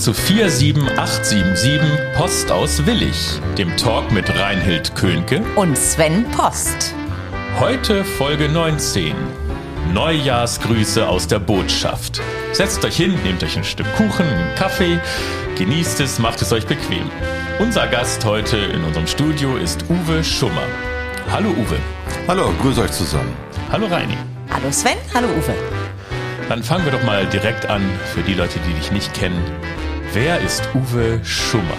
zu 47877 Post aus Willig, dem Talk mit Reinhild Könke und Sven Post. Heute Folge 19. Neujahrsgrüße aus der Botschaft. Setzt euch hin, nehmt euch ein Stück Kuchen, einen Kaffee, genießt es, macht es euch bequem. Unser Gast heute in unserem Studio ist Uwe Schummer. Hallo Uwe. Hallo, grüß euch zusammen. Hallo Reini. Hallo Sven, hallo Uwe. Dann fangen wir doch mal direkt an, für die Leute, die dich nicht kennen. Wer ist Uwe Schummer?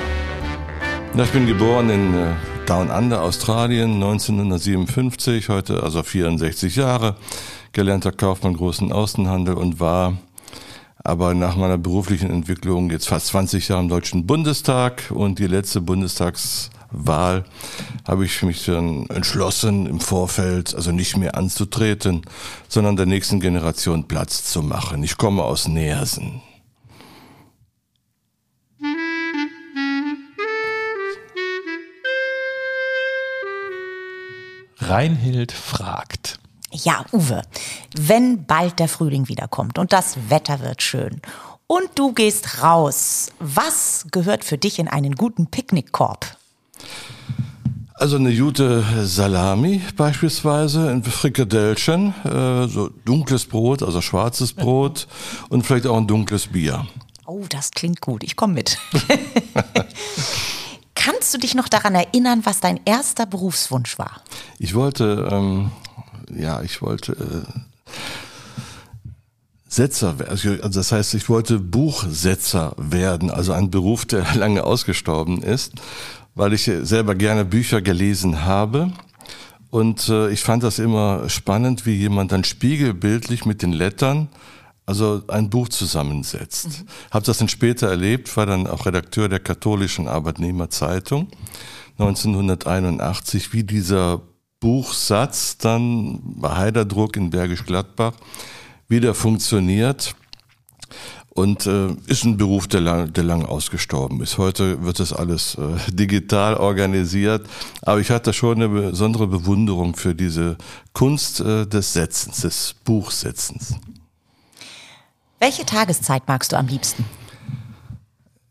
Na, ich bin geboren in äh, Down Under, Australien, 1957, heute also 64 Jahre, gelernter Kaufmann großen Außenhandel und war aber nach meiner beruflichen Entwicklung jetzt fast 20 Jahre im Deutschen Bundestag und die letzte Bundestags Wahl habe ich mich dann entschlossen, im Vorfeld also nicht mehr anzutreten, sondern der nächsten Generation Platz zu machen. Ich komme aus Neersen. Reinhild fragt. Ja, Uwe, wenn bald der Frühling wiederkommt und das Wetter wird schön und du gehst raus, was gehört für dich in einen guten Picknickkorb? Also eine gute Salami beispielsweise, ein Frikadellchen, äh, so dunkles Brot, also schwarzes Brot und vielleicht auch ein dunkles Bier. Oh, das klingt gut. Ich komme mit. Kannst du dich noch daran erinnern, was dein erster Berufswunsch war? Ich wollte, ähm, ja, ich wollte äh, Setzer, also das heißt, ich wollte Buchsetzer werden, also ein Beruf, der lange ausgestorben ist weil ich selber gerne Bücher gelesen habe. Und äh, ich fand das immer spannend, wie jemand dann spiegelbildlich mit den Lettern also ein Buch zusammensetzt. Mhm. Habe das dann später erlebt, war dann auch Redakteur der katholischen Arbeitnehmerzeitung 1981, wie dieser Buchsatz dann bei Heiderdruck in Bergisch Gladbach wieder funktioniert und äh, ist ein Beruf, der lang, der lang ausgestorben ist. Heute wird das alles äh, digital organisiert, aber ich hatte schon eine besondere Bewunderung für diese Kunst äh, des Setzens, des Buchsetzens. Welche Tageszeit magst du am liebsten?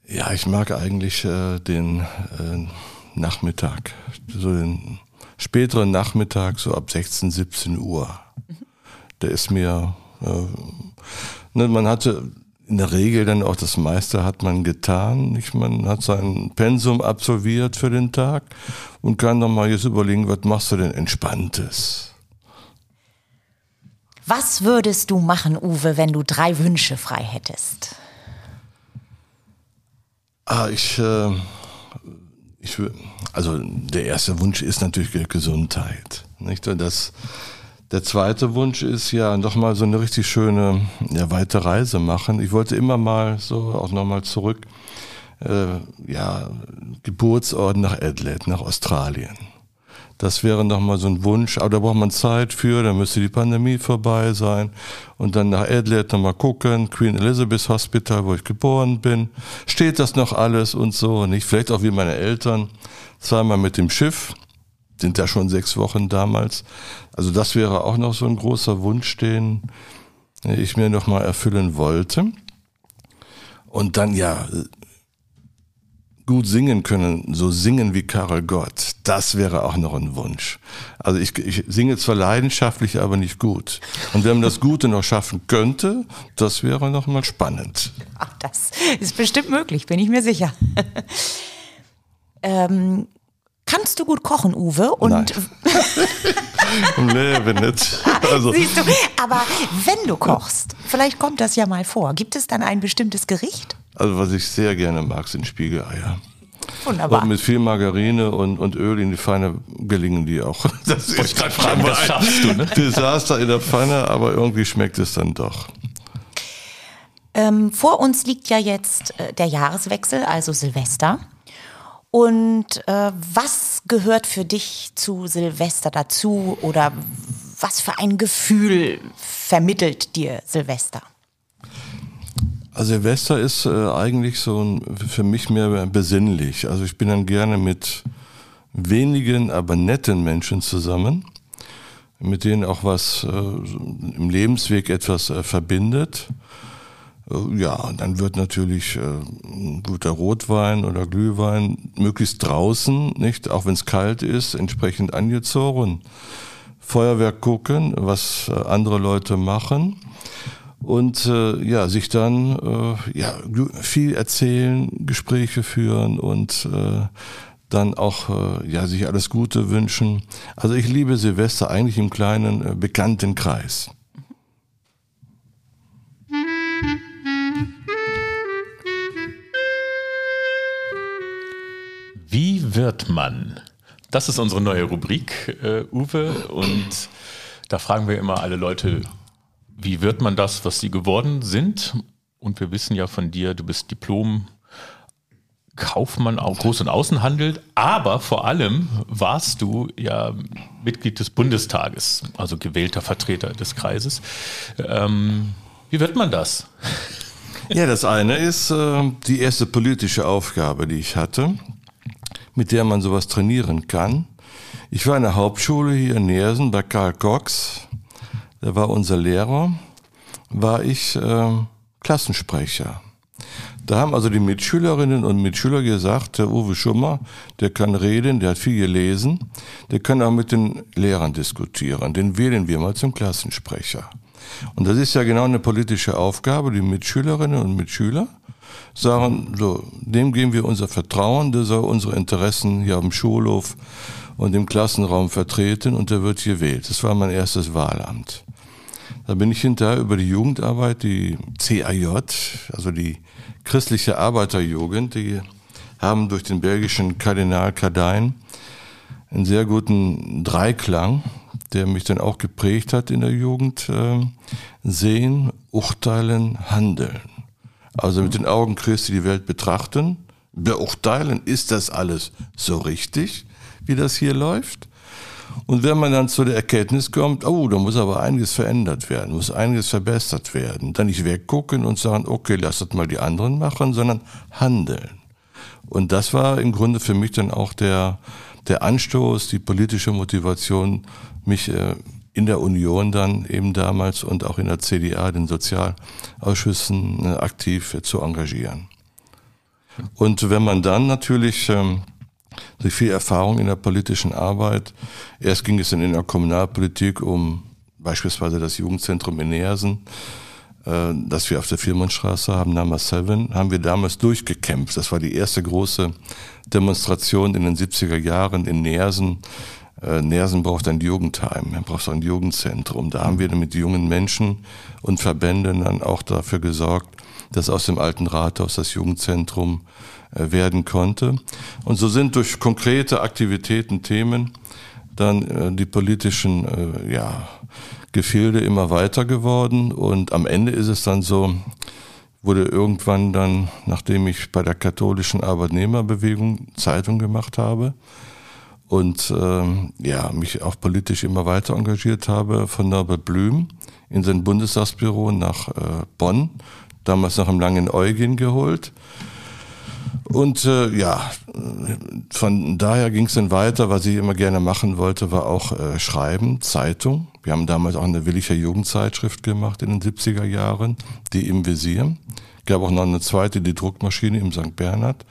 Ja, ich mag eigentlich äh, den äh, Nachmittag, so den späteren Nachmittag, so ab 16, 17 Uhr. Mhm. Der ist mir, äh, ne, man hatte in der Regel dann auch das meiste hat man getan. Nicht? Man hat sein Pensum absolviert für den Tag und kann dann mal jetzt überlegen, was machst du denn Entspanntes? Was würdest du machen, Uwe, wenn du drei Wünsche frei hättest? Ah, ich, äh, ich, also der erste Wunsch ist natürlich Gesundheit. Nicht? Das, der zweite Wunsch ist ja nochmal so eine richtig schöne ja, weite Reise machen. Ich wollte immer mal so auch nochmal zurück, äh, ja, Geburtsort nach Adelaide, nach Australien. Das wäre nochmal so ein Wunsch, aber da braucht man Zeit für, da müsste die Pandemie vorbei sein. Und dann nach Adelaide nochmal gucken, Queen Elizabeth Hospital, wo ich geboren bin. Steht das noch alles und so? Nicht? Vielleicht auch wie meine Eltern, zweimal mit dem Schiff sind ja schon sechs Wochen damals. Also das wäre auch noch so ein großer Wunsch, den ich mir noch mal erfüllen wollte. Und dann ja gut singen können, so singen wie Karel Gott. Das wäre auch noch ein Wunsch. Also ich, ich singe zwar leidenschaftlich, aber nicht gut. Und wenn man das Gute noch schaffen könnte, das wäre noch mal spannend. Ach, das ist bestimmt möglich, bin ich mir sicher. ähm, Kannst du gut kochen, Uwe? Und Nein. nee, bin nicht. Also. Siehst du, aber wenn du kochst, vielleicht kommt das ja mal vor. Gibt es dann ein bestimmtes Gericht? Also was ich sehr gerne mag, sind Spiegeleier. Wunderbar. Und mit viel Margarine und, und Öl in die Pfanne gelingen die auch. Das ist gerade fragen, das schaffst du, ne? Desaster in der Pfanne, aber irgendwie schmeckt es dann doch. Ähm, vor uns liegt ja jetzt äh, der Jahreswechsel, also Silvester. Und äh, was gehört für dich zu Silvester dazu oder was für ein Gefühl vermittelt dir Silvester? Also Silvester ist äh, eigentlich so ein, für mich mehr besinnlich. Also ich bin dann gerne mit wenigen, aber netten Menschen zusammen, mit denen auch was äh, im Lebensweg etwas äh, verbindet. Äh, ja, dann wird natürlich äh, ein guter Rotwein oder Glühwein möglichst draußen, nicht, auch wenn es kalt ist, entsprechend angezogen. Feuerwerk gucken, was äh, andere Leute machen und äh, ja, sich dann äh, ja, viel erzählen, Gespräche führen und äh, dann auch äh, ja, sich alles Gute wünschen. Also ich liebe Silvester eigentlich im kleinen, äh, bekannten Kreis. Wie wird man? Das ist unsere neue Rubrik, äh, Uwe. Und da fragen wir immer alle Leute, wie wird man das, was sie geworden sind? Und wir wissen ja von dir, du bist Diplom Kaufmann, auch Groß- und Außenhandel, aber vor allem warst du ja Mitglied des Bundestages, also gewählter Vertreter des Kreises. Ähm, wie wird man das? Ja, das eine ist äh, die erste politische Aufgabe, die ich hatte, mit der man sowas trainieren kann. Ich war in der Hauptschule hier in Nersen bei Karl Cox, der war unser Lehrer, war ich äh, Klassensprecher. Da haben also die Mitschülerinnen und Mitschüler gesagt, der Uwe Schummer, der kann reden, der hat viel gelesen, der kann auch mit den Lehrern diskutieren. Den wählen wir mal zum Klassensprecher. Und das ist ja genau eine politische Aufgabe, die Mitschülerinnen und Mitschüler sagen, so, dem geben wir unser Vertrauen, der soll unsere Interessen hier am Schulhof und im Klassenraum vertreten und der wird gewählt. Das war mein erstes Wahlamt. Da bin ich hinterher über die Jugendarbeit, die CAJ, also die christliche Arbeiterjugend, die haben durch den belgischen Kardinal Kadein einen sehr guten Dreiklang, der mich dann auch geprägt hat in der Jugend, äh, sehen, urteilen, handeln. Also mit den Augen Christi die Welt betrachten, beurteilen, ist das alles so richtig, wie das hier läuft? Und wenn man dann zu der Erkenntnis kommt, oh, da muss aber einiges verändert werden, muss einiges verbessert werden, dann nicht weggucken und sagen, okay, lass das mal die anderen machen, sondern handeln. Und das war im Grunde für mich dann auch der, der Anstoß, die politische Motivation, mich äh, in der Union dann eben damals und auch in der CDA, den Sozialausschüssen, äh, aktiv zu engagieren. Und wenn man dann natürlich ähm, durch viel Erfahrung in der politischen Arbeit. Erst ging es dann in der Kommunalpolitik um beispielsweise das Jugendzentrum in Nersen, äh, das wir auf der Firmenstraße haben, Number 7, haben wir damals durchgekämpft. Das war die erste große Demonstration in den 70er Jahren in Nersen. Äh, Nersen braucht ein Jugendheim, er braucht ein Jugendzentrum. Da haben wir dann mit jungen Menschen und Verbänden dann auch dafür gesorgt, dass aus dem alten Rathaus das Jugendzentrum werden konnte. Und so sind durch konkrete Aktivitäten, Themen dann äh, die politischen äh, ja, Gefilde immer weiter geworden. Und am Ende ist es dann so, wurde irgendwann dann, nachdem ich bei der katholischen Arbeitnehmerbewegung Zeitung gemacht habe und ähm, ja, mich auch politisch immer weiter engagiert habe, von Norbert Blüm in sein Bundestagsbüro nach äh, Bonn, damals nach einem langen Eugen geholt und äh, ja, von daher ging es dann weiter. Was ich immer gerne machen wollte, war auch äh, Schreiben, Zeitung. Wir haben damals auch eine Willicher Jugendzeitschrift gemacht in den 70er Jahren, die im Visier. Gab auch noch eine zweite, die Druckmaschine im St. Bernhard.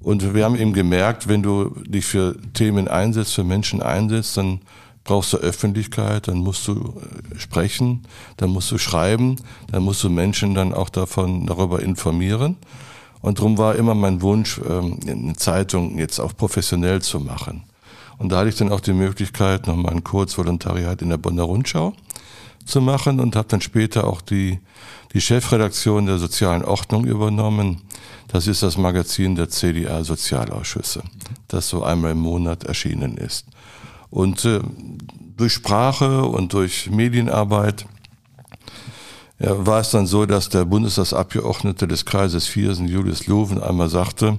Und wir haben eben gemerkt, wenn du dich für Themen einsetzt, für Menschen einsetzt, dann brauchst du Öffentlichkeit, dann musst du äh, sprechen, dann musst du schreiben, dann musst du Menschen dann auch davon darüber informieren. Und darum war immer mein Wunsch, ähm, eine Zeitung jetzt auch professionell zu machen. Und da hatte ich dann auch die Möglichkeit, nochmal ein Kurzvolontariat in der Bonner Rundschau zu machen und habe dann später auch die, die Chefredaktion der sozialen Ordnung übernommen. Das ist das Magazin der CDA Sozialausschüsse, das so einmal im Monat erschienen ist. Und äh, durch Sprache und durch Medienarbeit ja, war es dann so, dass der Bundestagsabgeordnete des Kreises Viersen, Julius Loven, einmal sagte,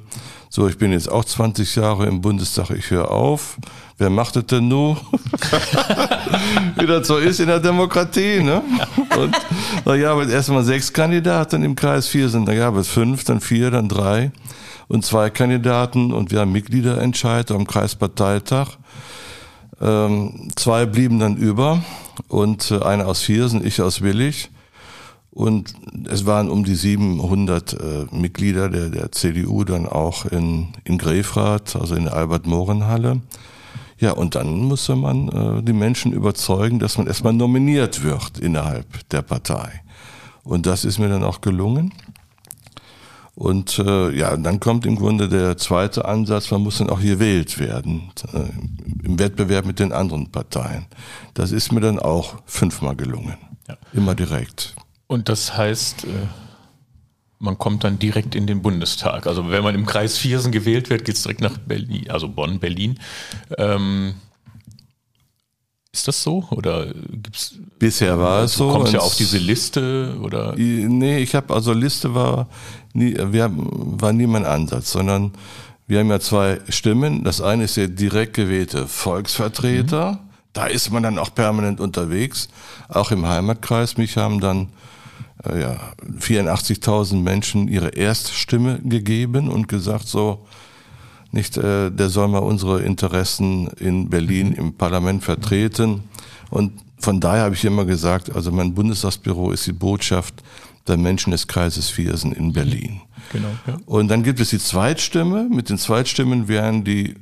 so, ich bin jetzt auch 20 Jahre im Bundestag, ich höre auf. Wer macht das denn nur? Wie das so ist in der Demokratie, ne? Und da gab es erstmal sechs Kandidaten im Kreis Viersen, da gab es fünf, dann vier, dann drei und zwei Kandidaten und wir haben Mitgliederentscheid am Kreisparteitag. Ähm, zwei blieben dann über und äh, einer aus Viersen, ich aus Willig. Und es waren um die 700 äh, Mitglieder der, der CDU dann auch in, in Grefrath, also in der Albert-Mohren-Halle. Ja, und dann musste man äh, die Menschen überzeugen, dass man erstmal nominiert wird innerhalb der Partei. Und das ist mir dann auch gelungen. Und äh, ja, dann kommt im Grunde der zweite Ansatz, man muss dann auch gewählt werden äh, im Wettbewerb mit den anderen Parteien. Das ist mir dann auch fünfmal gelungen. Ja. Immer direkt. Und das heißt, äh, man kommt dann direkt in den Bundestag. Also wenn man im Kreis Viersen gewählt wird, geht es direkt nach Berlin, also Bonn, Berlin. Ähm, ist das so? Oder gibt's Bisher war es so. Du kommst ja auf diese Liste oder? Nee, ich habe also Liste war nie, wir, war nie mein Ansatz, sondern wir haben ja zwei Stimmen. Das eine ist der direkt gewählte Volksvertreter. Mhm. Da ist man dann auch permanent unterwegs. Auch im Heimatkreis. Mich haben dann äh, ja, 84.000 Menschen ihre Erststimme gegeben und gesagt so, nicht, äh, der soll mal unsere Interessen in Berlin mhm. im Parlament vertreten. Und von daher habe ich immer gesagt, also mein Bundestagsbüro ist die Botschaft der Menschen des Kreises Viersen in Berlin. Genau. Ja. Und dann gibt es die Zweitstimme. Mit den Zweitstimmen werden die,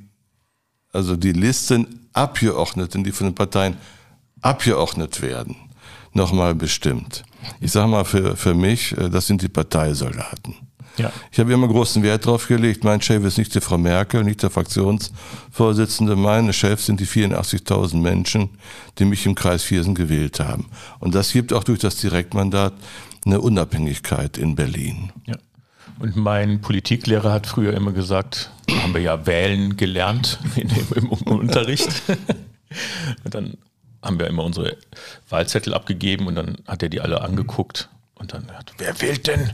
also die Listen Abgeordneten, die von den Parteien abgeordnet werden, nochmal bestimmt. Ich sage mal für, für mich, äh, das sind die Parteisoldaten. Ja. Ich habe immer großen Wert darauf gelegt, mein Chef ist nicht die Frau Merkel, nicht der Fraktionsvorsitzende, meine Chefs sind die 84.000 Menschen, die mich im Kreis Viersen gewählt haben. Und das gibt auch durch das Direktmandat eine Unabhängigkeit in Berlin. Ja. Und mein Politiklehrer hat früher immer gesagt, haben wir ja wählen gelernt in dem, im, im Unterricht. Und dann haben wir immer unsere Wahlzettel abgegeben und dann hat er die alle angeguckt und dann hat, wer wählt denn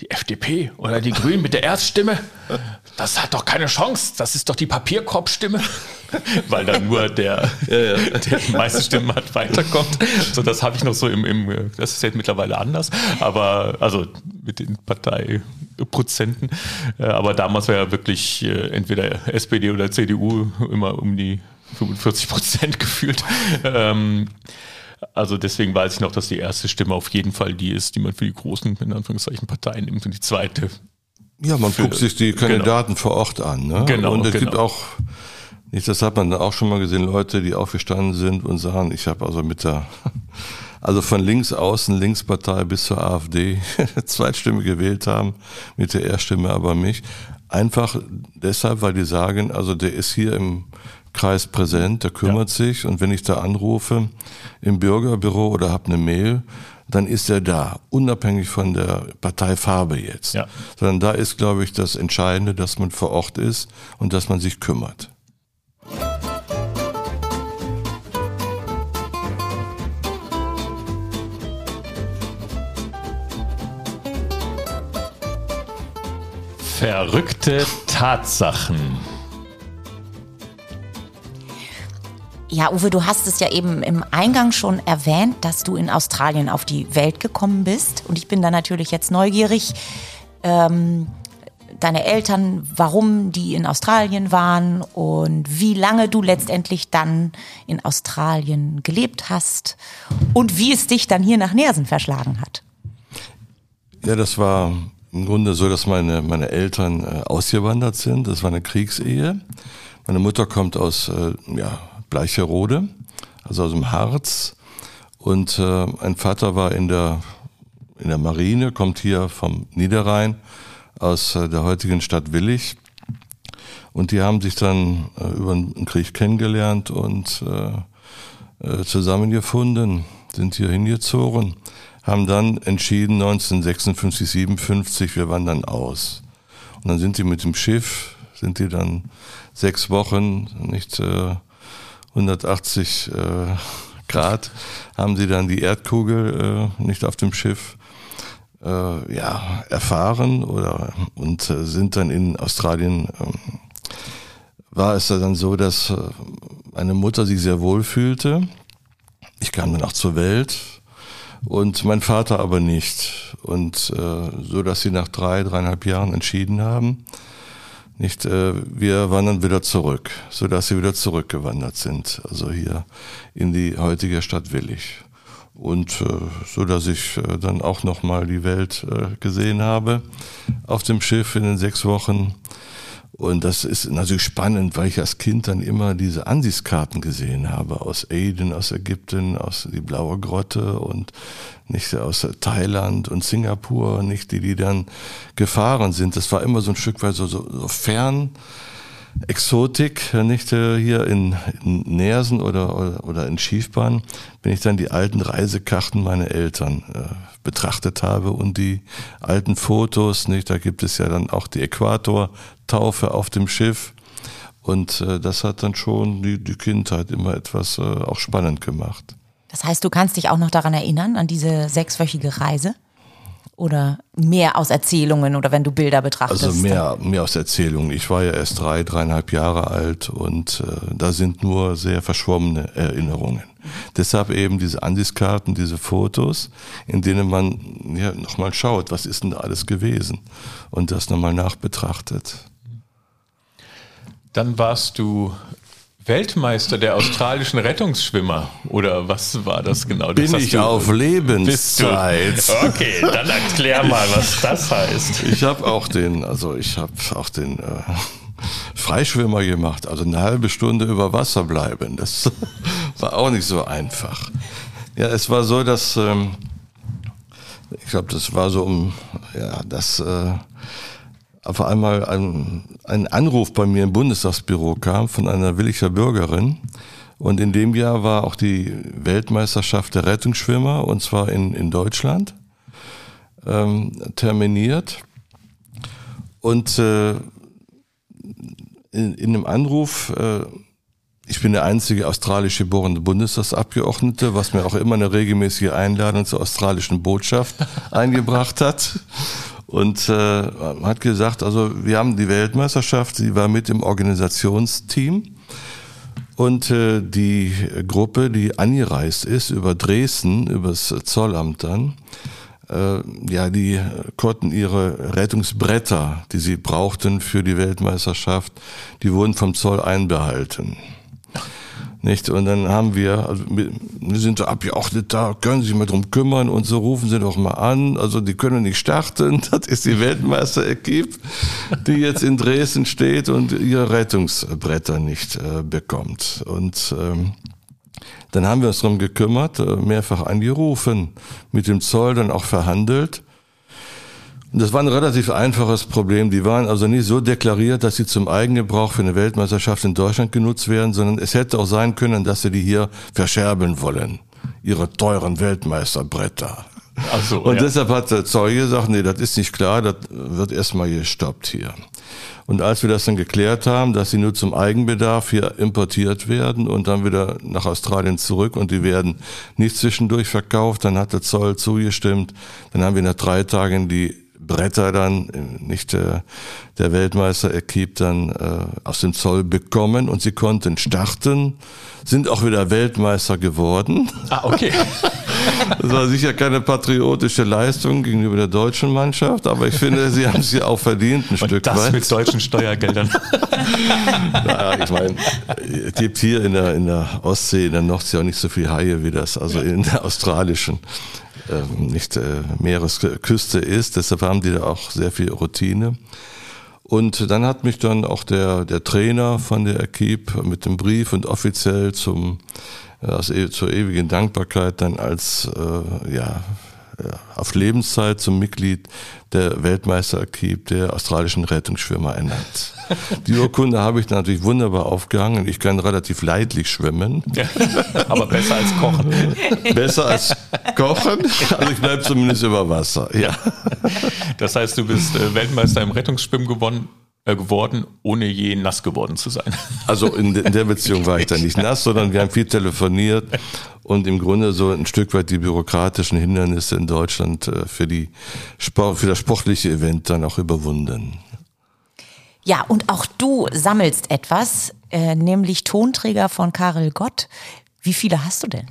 die FDP oder die Grünen mit der Erststimme? Das hat doch keine Chance. Das ist doch die Papierkorbstimme. Weil dann nur der, ja, ja. der die meisten Stimmen hat, weiterkommt. So, das habe ich noch so im, im, das ist jetzt mittlerweile anders. Aber, also mit den Parteiprozenten. Äh, aber damals war ja wirklich äh, entweder SPD oder CDU immer um die 45 Prozent gefühlt. Ähm, also deswegen weiß ich noch, dass die erste Stimme auf jeden Fall die ist, die man für die großen, in Anführungszeichen, Parteien nimmt und die zweite. Ja, man für, guckt sich die genau. Kandidaten genau. vor Ort an. Ne? Genau. Und es genau. gibt auch, nicht, das hat man auch schon mal gesehen, Leute, die aufgestanden sind und sagen, ich habe also mit der, also von links außen, Linkspartei bis zur AfD, Zweitstimme gewählt haben, mit der Erststimme aber mich. Einfach deshalb, weil die sagen, also der ist hier im Kreis präsent, der kümmert ja. sich und wenn ich da anrufe im Bürgerbüro oder habe eine Mail, dann ist er da, unabhängig von der Parteifarbe jetzt. Ja. Sondern da ist, glaube ich, das Entscheidende, dass man vor Ort ist und dass man sich kümmert. Verrückte Tatsachen. Ja, Uwe, du hast es ja eben im Eingang schon erwähnt, dass du in Australien auf die Welt gekommen bist. Und ich bin da natürlich jetzt neugierig. Ähm, deine Eltern, warum die in Australien waren und wie lange du letztendlich dann in Australien gelebt hast und wie es dich dann hier nach Nersen verschlagen hat. Ja, das war im Grunde so, dass meine, meine Eltern äh, ausgewandert sind. Das war eine Kriegsehe. Meine Mutter kommt aus äh, ja, Bleicherode, also aus dem Harz. Und äh, ein Vater war in der, in der Marine, kommt hier vom Niederrhein aus äh, der heutigen Stadt Willig. Und die haben sich dann äh, über den Krieg kennengelernt und äh, äh, zusammengefunden, sind hier hingezogen, haben dann entschieden 1956, 57, wir wandern aus. Und dann sind die mit dem Schiff, sind die dann sechs Wochen nicht äh, 180 äh, Grad haben sie dann die Erdkugel äh, nicht auf dem Schiff äh, ja, erfahren oder und äh, sind dann in Australien ähm, war es dann so, dass äh, meine Mutter sich sehr wohl fühlte. Ich kam dann auch zur Welt und mein Vater aber nicht. Und äh, so, dass sie nach drei, dreieinhalb Jahren entschieden haben, nicht, äh, wir wandern wieder zurück, so dass sie wieder zurückgewandert sind, also hier in die heutige Stadt Willig. Und äh, so, dass ich äh, dann auch nochmal die Welt äh, gesehen habe auf dem Schiff in den sechs Wochen. Und das ist natürlich spannend, weil ich als Kind dann immer diese Ansichtskarten gesehen habe aus Aden, aus Ägypten, aus die Blaue Grotte und nicht aus Thailand und Singapur, nicht die, die dann gefahren sind. Das war immer so ein Stück weit so, so, so fern Exotik, nicht äh, hier in, Nersen oder, oder, oder in Schiefbahn, wenn ich dann die alten Reisekarten meiner Eltern äh, betrachtet habe und die alten Fotos, nicht, da gibt es ja dann auch die Äquatortaufe auf dem Schiff und äh, das hat dann schon die, die Kindheit immer etwas äh, auch spannend gemacht. Das heißt, du kannst dich auch noch daran erinnern, an diese sechswöchige Reise? Oder mehr aus Erzählungen oder wenn du Bilder betrachtest? Also mehr, mehr aus Erzählungen. Ich war ja erst drei, dreieinhalb Jahre alt und äh, da sind nur sehr verschwommene Erinnerungen. Deshalb eben diese Ansichtskarten, diese Fotos, in denen man ja, nochmal schaut, was ist denn da alles gewesen und das nochmal nachbetrachtet. Dann warst du Weltmeister der australischen Rettungsschwimmer oder was war das genau? Das Bin ich du, auf Lebenszeit. Okay, dann erklär mal, was das heißt. Ich habe auch den, also ich habe auch den äh, Freischwimmer gemacht, also eine halbe Stunde über Wasser bleiben. Das war auch nicht so einfach. Ja, es war so, dass ähm, ich glaube, das war so um ja, das äh, auf einmal ein, ein Anruf bei mir im Bundestagsbüro kam von einer Williger Bürgerin. Und in dem Jahr war auch die Weltmeisterschaft der Rettungsschwimmer, und zwar in, in Deutschland, ähm, terminiert. Und äh, in, in dem Anruf, äh, ich bin der einzige australisch geborene Bundestagsabgeordnete, was mir auch immer eine regelmäßige Einladung zur australischen Botschaft eingebracht hat und äh, hat gesagt, also wir haben die Weltmeisterschaft, sie war mit im Organisationsteam und äh, die Gruppe, die angereist ist über Dresden, übers Zollamt dann, äh, ja, die konnten ihre Rettungsbretter, die sie brauchten für die Weltmeisterschaft, die wurden vom Zoll einbehalten. Nicht? Und dann haben wir, also wir sind so abgeordnet da, können sich mal drum kümmern und so rufen Sie doch mal an. Also die können nicht starten. Das ist die Weltmeister-Equipe, die jetzt in Dresden steht und ihre Rettungsbretter nicht äh, bekommt. Und ähm, dann haben wir uns darum gekümmert, äh, mehrfach angerufen, mit dem Zoll dann auch verhandelt. Das war ein relativ einfaches Problem. Die waren also nicht so deklariert, dass sie zum Eigengebrauch für eine Weltmeisterschaft in Deutschland genutzt werden, sondern es hätte auch sein können, dass sie die hier verscherbeln wollen. Ihre teuren Weltmeisterbretter. Ach so, und ja. deshalb hat der Zeuge gesagt, nee, das ist nicht klar, das wird erstmal gestoppt hier. Und als wir das dann geklärt haben, dass sie nur zum Eigenbedarf hier importiert werden und dann wieder nach Australien zurück und die werden nicht zwischendurch verkauft, dann hat der Zoll zugestimmt. Dann haben wir nach drei Tagen die Bretter dann, nicht der, der Weltmeister Equipe dann äh, aus dem Zoll bekommen und sie konnten starten, sind auch wieder Weltmeister geworden. Ah, okay. Das war sicher keine patriotische Leistung gegenüber der deutschen Mannschaft, aber ich finde, sie haben sie auch verdient, ein und Stück das weit. mit deutschen Steuergeldern. naja, ich meine, es gibt hier in der, in der Ostsee, in der Nordsee auch nicht so viel Haie wie das, also in der australischen äh, nicht äh, Meeresküste ist. Deshalb haben die da auch sehr viel Routine. Und dann hat mich dann auch der, der Trainer von der Equipe mit dem Brief und offiziell zum, äh, also zur ewigen Dankbarkeit dann als äh, ja, auf Lebenszeit zum Mitglied der Weltmeister-Equipe der australischen Rettungsschwimmer ernannt. Die Urkunde habe ich natürlich wunderbar aufgehangen. Ich kann relativ leidlich schwimmen. Ja, aber besser als kochen. Besser als kochen. Also ich bleibe zumindest über Wasser. Ja. Das heißt, du bist äh, Weltmeister im Rettungsschwimmen gewonnen äh, geworden, ohne je nass geworden zu sein. Also in, in der Beziehung war ich da nicht nass, sondern wir haben viel telefoniert und im Grunde so ein Stück weit die bürokratischen Hindernisse in Deutschland äh, für, die für das sportliche Event dann auch überwunden. Ja, und auch du sammelst etwas, äh, nämlich Tonträger von Karel Gott. Wie viele hast du denn?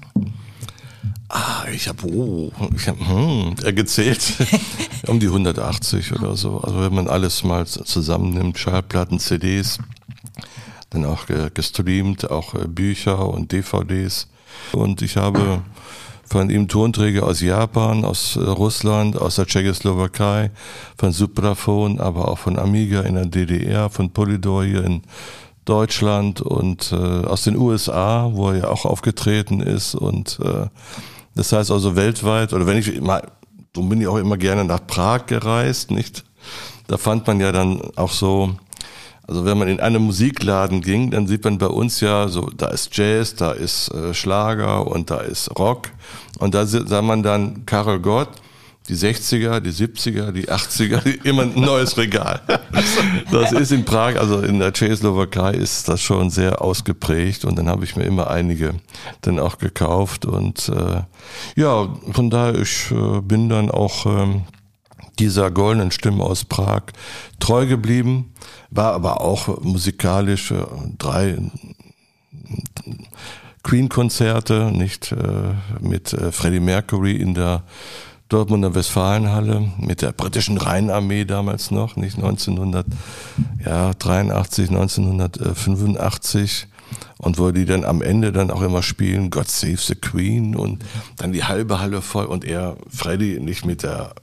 Ah, ich habe oh, ich hab, hm, gezählt um die 180 oder so. Also wenn man alles mal zusammennimmt, Schallplatten, CDs, dann auch gestreamt, auch äh, Bücher und DVDs. Und ich habe von ihm Tonträger aus Japan, aus äh, Russland, aus der Tschechoslowakei, von Supraphon, aber auch von Amiga in der DDR, von Polydor hier in Deutschland und äh, aus den USA, wo er ja auch aufgetreten ist. Und äh, das heißt also weltweit, oder wenn ich mal, so bin ich auch immer gerne nach Prag gereist, nicht? Da fand man ja dann auch so, also wenn man in einen Musikladen ging, dann sieht man bei uns ja so, da ist Jazz, da ist äh, Schlager und da ist Rock. Und da sah man dann Karel Gott die 60er, die 70er, die 80er, immer ein neues Regal. Das ist in Prag, also in der Tschechoslowakei ist das schon sehr ausgeprägt und dann habe ich mir immer einige dann auch gekauft und äh, ja, von daher ich äh, bin dann auch ähm, dieser goldenen Stimme aus Prag treu geblieben, war aber auch musikalisch äh, drei Queen-Konzerte, nicht äh, mit äh, Freddie Mercury in der Dortmunder Westfalenhalle mit der britischen Rheinarmee damals noch, nicht 1983, 1985 und wo die dann am Ende dann auch immer spielen, God Save the Queen und dann die halbe Halle voll und er, Freddy, nicht mit der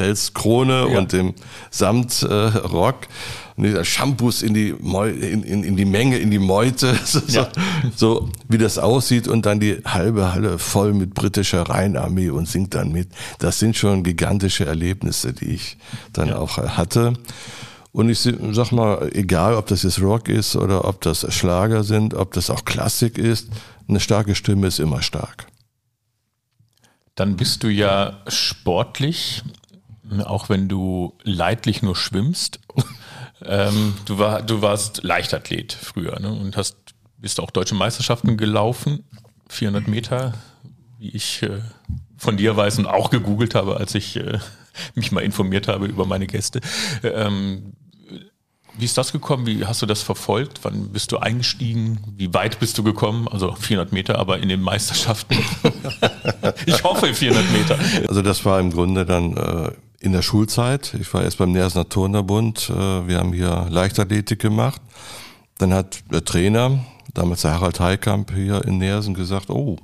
Pelzkrone ja. und dem Samtrock. Äh, und dieser Shampoos in die, in, in, in die Menge, in die Meute, so, ja. so, wie das aussieht und dann die halbe Halle voll mit britischer Rheinarmee und singt dann mit. Das sind schon gigantische Erlebnisse, die ich dann ja. auch hatte. Und ich sag mal, egal ob das jetzt Rock ist oder ob das Schlager sind, ob das auch Klassik ist, eine starke Stimme ist immer stark. Dann bist du ja sportlich auch wenn du leidlich nur schwimmst. ähm, du, war, du warst Leichtathlet früher ne? und hast, bist auch deutsche Meisterschaften gelaufen, 400 Meter, wie ich äh, von dir weiß und auch gegoogelt habe, als ich äh, mich mal informiert habe über meine Gäste. Ähm, wie ist das gekommen? Wie hast du das verfolgt? Wann bist du eingestiegen? Wie weit bist du gekommen? Also 400 Meter, aber in den Meisterschaften. ich hoffe 400 Meter. Also das war im Grunde dann äh, in der Schulzeit. Ich war erst beim Nersener Turnerbund. Äh, wir haben hier Leichtathletik gemacht. Dann hat der Trainer, damals der Harald Heikamp hier in Nersen, gesagt, oh,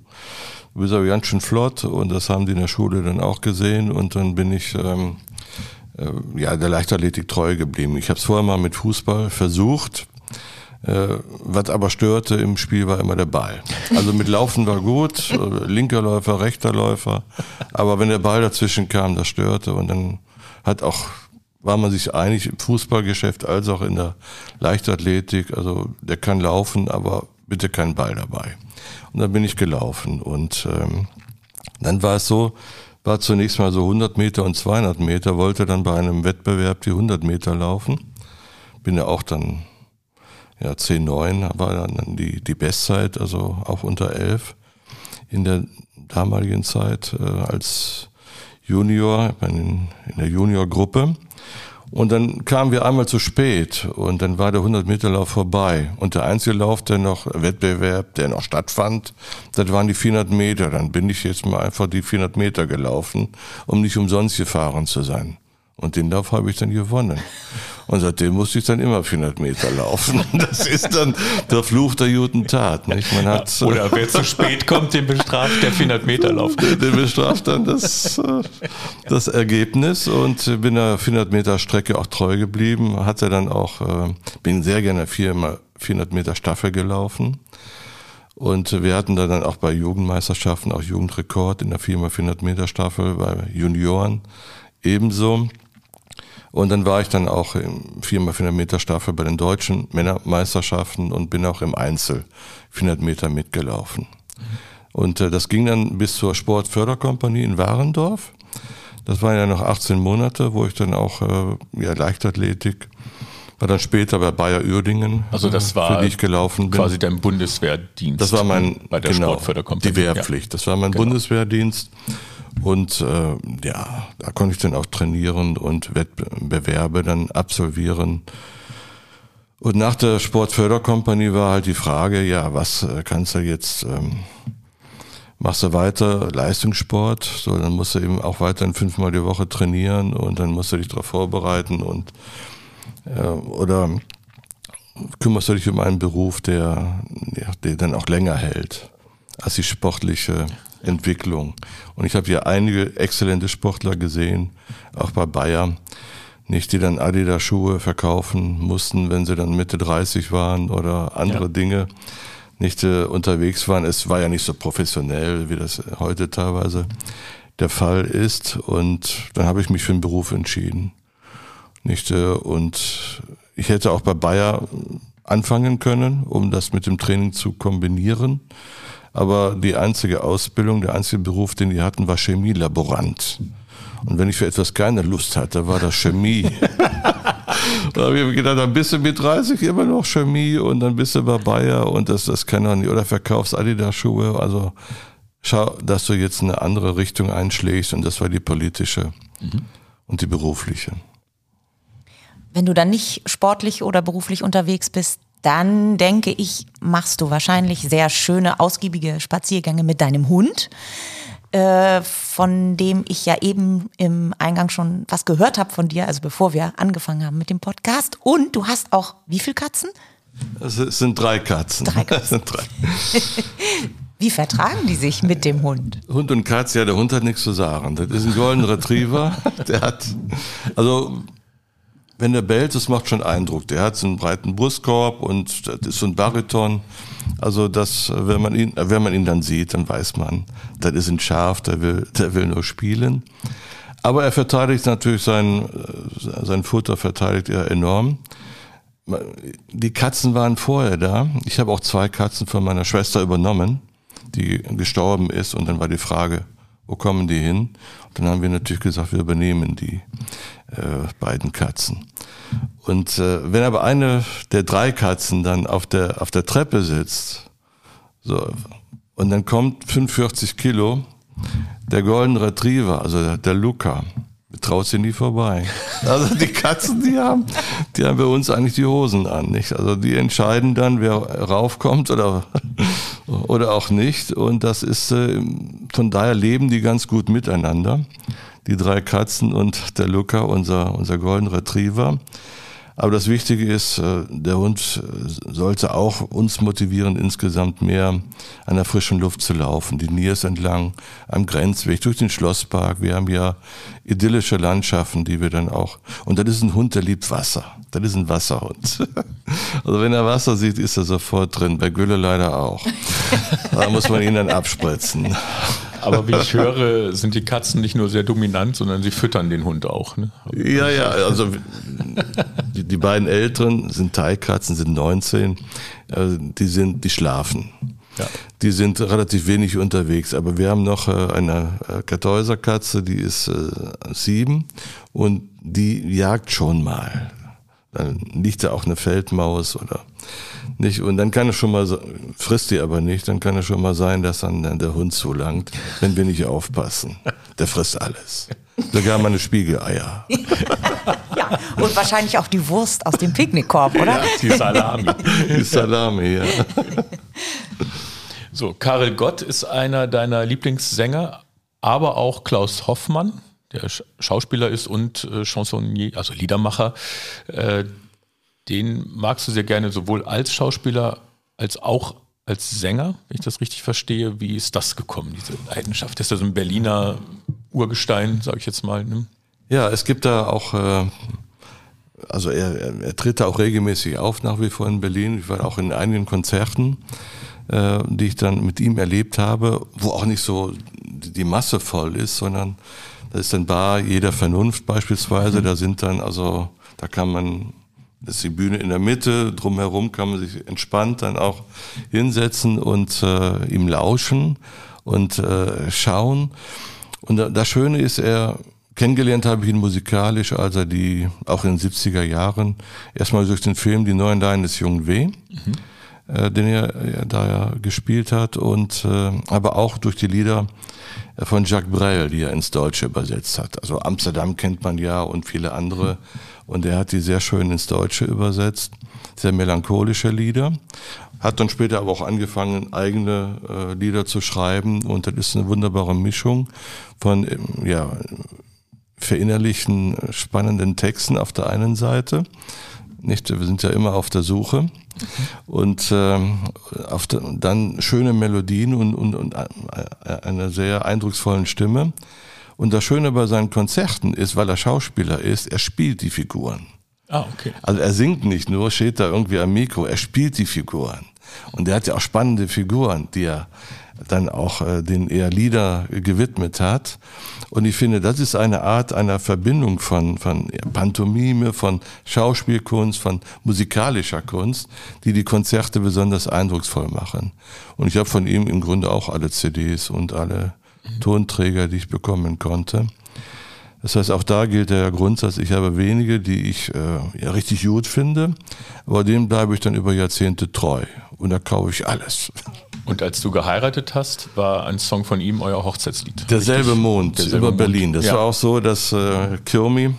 du bist aber ganz schön flott. Und das haben die in der Schule dann auch gesehen. Und dann bin ich ähm, äh, ja der Leichtathletik treu geblieben. Ich habe es vorher mal mit Fußball versucht. Äh, was aber störte im Spiel war immer der Ball. Also mit Laufen war gut, äh, linker Läufer, rechter Läufer, aber wenn der Ball dazwischen kam, das störte und dann hat auch war man sich einig im Fußballgeschäft als auch in der Leichtathletik. Also der kann laufen, aber bitte kein Ball dabei. Und dann bin ich gelaufen und ähm, dann war es so, war zunächst mal so 100 Meter und 200 Meter, wollte dann bei einem Wettbewerb die 100 Meter laufen. Bin ja auch dann ja, 10,9 war dann die, die Bestzeit, also auch unter 11 in der damaligen Zeit äh, als Junior, in, in der Juniorgruppe. Und dann kamen wir einmal zu spät und dann war der 100-Meter-Lauf vorbei. Und der einzige Lauf, der noch, Wettbewerb, der noch stattfand, das waren die 400 Meter. Dann bin ich jetzt mal einfach die 400 Meter gelaufen, um nicht umsonst gefahren zu sein. Und den Lauf habe ich dann gewonnen. Und seitdem musste ich dann immer 400 Meter laufen. Das ist dann der Fluch der guten Tat. Nicht? Man hat, ja, oder wer zu spät kommt, den bestraft der 400 Meter Lauf. Den bestraft dann das, äh, das Ergebnis und bin der 400 Meter Strecke auch treu geblieben. Hatte dann auch, äh, bin sehr gerne viermal 400 Meter Staffel gelaufen. Und wir hatten dann auch bei Jugendmeisterschaften auch Jugendrekord in der 4x400 Meter Staffel bei Junioren ebenso. Und dann war ich dann auch im 4x400 Meter Staffel bei den deutschen Männermeisterschaften und bin auch im Einzel 400 Meter mitgelaufen. Und äh, das ging dann bis zur Sportförderkompanie in Warendorf. Das waren ja noch 18 Monate, wo ich dann auch äh, ja, Leichtathletik war dann später bei Bayer Uerdingen, also das äh, war für die ich gelaufen bin. Quasi dein Bundeswehrdienst. Das war mein bei der genau, Sportförderkompanie. Die Wehrpflicht. Das war mein genau. Bundeswehrdienst. Und äh, ja, da konnte ich dann auch trainieren und Wettbewerbe dann absolvieren. Und nach der Sportförderkompanie war halt die Frage, ja, was äh, kannst du jetzt, ähm, machst du weiter Leistungssport, so dann musst du eben auch weiterhin fünfmal die Woche trainieren und dann musst du dich darauf vorbereiten und äh, oder kümmerst du dich um einen Beruf, der, ja, der dann auch länger hält als die sportliche Entwicklung. Und ich habe hier einige exzellente Sportler gesehen, auch bei Bayer, nicht die dann Adidas Schuhe verkaufen mussten, wenn sie dann Mitte 30 waren oder andere ja. Dinge nicht äh, unterwegs waren. Es war ja nicht so professionell, wie das heute teilweise der Fall ist. Und dann habe ich mich für den Beruf entschieden. Nicht, äh, und ich hätte auch bei Bayer anfangen können, um das mit dem Training zu kombinieren. Aber die einzige Ausbildung, der einzige Beruf, den die hatten, war Chemielaborant. Und wenn ich für etwas keine Lust hatte, war das Chemie. da habe ich mir gedacht, dann bist du mit 30 immer noch Chemie und dann bist du bei Bayer und das, das kann doch nicht. Oder verkaufst Adidas-Schuhe. Also schau, dass du jetzt eine andere Richtung einschlägst und das war die politische mhm. und die berufliche. Wenn du dann nicht sportlich oder beruflich unterwegs bist, dann denke ich, machst du wahrscheinlich sehr schöne, ausgiebige Spaziergänge mit deinem Hund, äh, von dem ich ja eben im Eingang schon was gehört habe von dir, also bevor wir angefangen haben mit dem Podcast. Und du hast auch wie viele Katzen? Es sind drei Katzen. Drei Katzen. drei. Wie vertragen die sich mit dem Hund? Hund und Katze, ja, der Hund hat nichts zu sagen. Das ist ein Golden Retriever. Der hat, also wenn der bellt, das macht schon Eindruck. Der hat so einen breiten Brustkorb und das ist so ein Bariton. Also das, wenn man ihn, wenn man ihn dann sieht, dann weiß man, das ist ein Schaf, der will, der will nur spielen. Aber er verteidigt natürlich sein, sein Futter verteidigt er enorm. Die Katzen waren vorher da. Ich habe auch zwei Katzen von meiner Schwester übernommen, die gestorben ist. Und dann war die Frage, wo kommen die hin? Und dann haben wir natürlich gesagt, wir übernehmen die äh, beiden Katzen. Und äh, wenn aber eine der drei Katzen dann auf der, auf der Treppe sitzt, so, und dann kommt 45 Kilo der Golden Retriever, also der, der Luca, traut sie nie vorbei. Also die Katzen, die haben, die haben bei uns eigentlich die Hosen an, nicht? Also die entscheiden dann, wer raufkommt oder, oder auch nicht. Und das ist, äh, von daher leben die ganz gut miteinander die drei Katzen und der Luca, unser, unser Golden Retriever. Aber das Wichtige ist, äh, der Hund äh, sollte auch uns motivieren, insgesamt mehr an der frischen Luft zu laufen. Die Niers entlang, am Grenzweg, durch den Schlosspark. Wir haben ja idyllische Landschaften, die wir dann auch. Und das ist ein Hund, der liebt Wasser. Das ist ein Wasserhund. Also wenn er Wasser sieht, ist er sofort drin. Bei Gülle leider auch. Da muss man ihn dann abspritzen. Aber wie ich höre, sind die Katzen nicht nur sehr dominant, sondern sie füttern den Hund auch. Ne? Ja, ja, also die, die beiden Älteren sind Teilkatzen, sind 19, also die sind, die schlafen. Ja. Die sind relativ wenig unterwegs, aber wir haben noch äh, eine äh, Kartäuserkatze, die ist äh, sieben und die jagt schon mal. Dann liegt da auch eine Feldmaus oder nicht. Und dann kann es schon mal, frisst die aber nicht, dann kann es schon mal sein, dass dann der Hund zulangt, wenn wir nicht aufpassen. Der frisst alles. Sogar meine Spiegeleier. ja, und wahrscheinlich auch die Wurst aus dem Picknickkorb, oder? Ja, die Salami. Die Salami, ja. So, Karel Gott ist einer deiner Lieblingssänger, aber auch Klaus Hoffmann der Schauspieler ist und äh, Chansonnier, also Liedermacher, äh, den magst du sehr gerne sowohl als Schauspieler als auch als Sänger, wenn ich das richtig verstehe. Wie ist das gekommen, diese Leidenschaft? Das ist ja so ein Berliner Urgestein, sage ich jetzt mal. Ne? Ja, es gibt da auch, äh, also er, er, er, tritt da auch regelmäßig auf, nach wie vor in Berlin. Ich war auch in einigen Konzerten, äh, die ich dann mit ihm erlebt habe, wo auch nicht so die Masse voll ist, sondern da ist dann Bar jeder Vernunft beispielsweise. Mhm. Da sind dann, also da kann man, ist die Bühne in der Mitte, drumherum kann man sich entspannt dann auch hinsetzen und äh, ihm lauschen und äh, schauen. Und das Schöne ist, er kennengelernt habe ich ihn musikalisch, als er die, auch in den 70er Jahren, erstmal durch den Film Die neuen Leiden des jungen W. Mhm äh, den er, er da ja gespielt hat und äh, aber auch durch die Lieder von Jacques Brel, die er ins Deutsche übersetzt hat. Also Amsterdam kennt man ja und viele andere. Und er hat die sehr schön ins Deutsche übersetzt. Sehr melancholische Lieder. Hat dann später aber auch angefangen, eigene äh, Lieder zu schreiben. Und das ist eine wunderbare Mischung von, ähm, ja, verinnerlichen, spannenden Texten auf der einen Seite Nicht? Wir sind ja immer auf der Suche und ähm, auf der, dann schöne Melodien und, und, und eine sehr eindrucksvollen Stimme. Und das Schöne bei seinen Konzerten ist, weil er Schauspieler ist, er spielt die Figuren. Ah, okay. Also er singt nicht nur, steht da irgendwie am Mikro, er spielt die Figuren. Und er hat ja auch spannende Figuren, die er dann auch äh, den eher Lieder gewidmet hat. Und ich finde, das ist eine Art einer Verbindung von, von Pantomime, von Schauspielkunst, von musikalischer Kunst, die die Konzerte besonders eindrucksvoll machen. Und ich habe von ihm im Grunde auch alle CDs und alle Tonträger, die ich bekommen konnte. Das heißt, auch da gilt der Grundsatz, ich habe wenige, die ich äh, ja richtig gut finde, aber denen bleibe ich dann über Jahrzehnte treu. Und da kaufe ich alles. Und als du geheiratet hast, war ein Song von ihm euer Hochzeitslied. Derselbe richtig? Mond Derselbe über Mond. Berlin. Das ja. war auch so, dass äh, Kirmi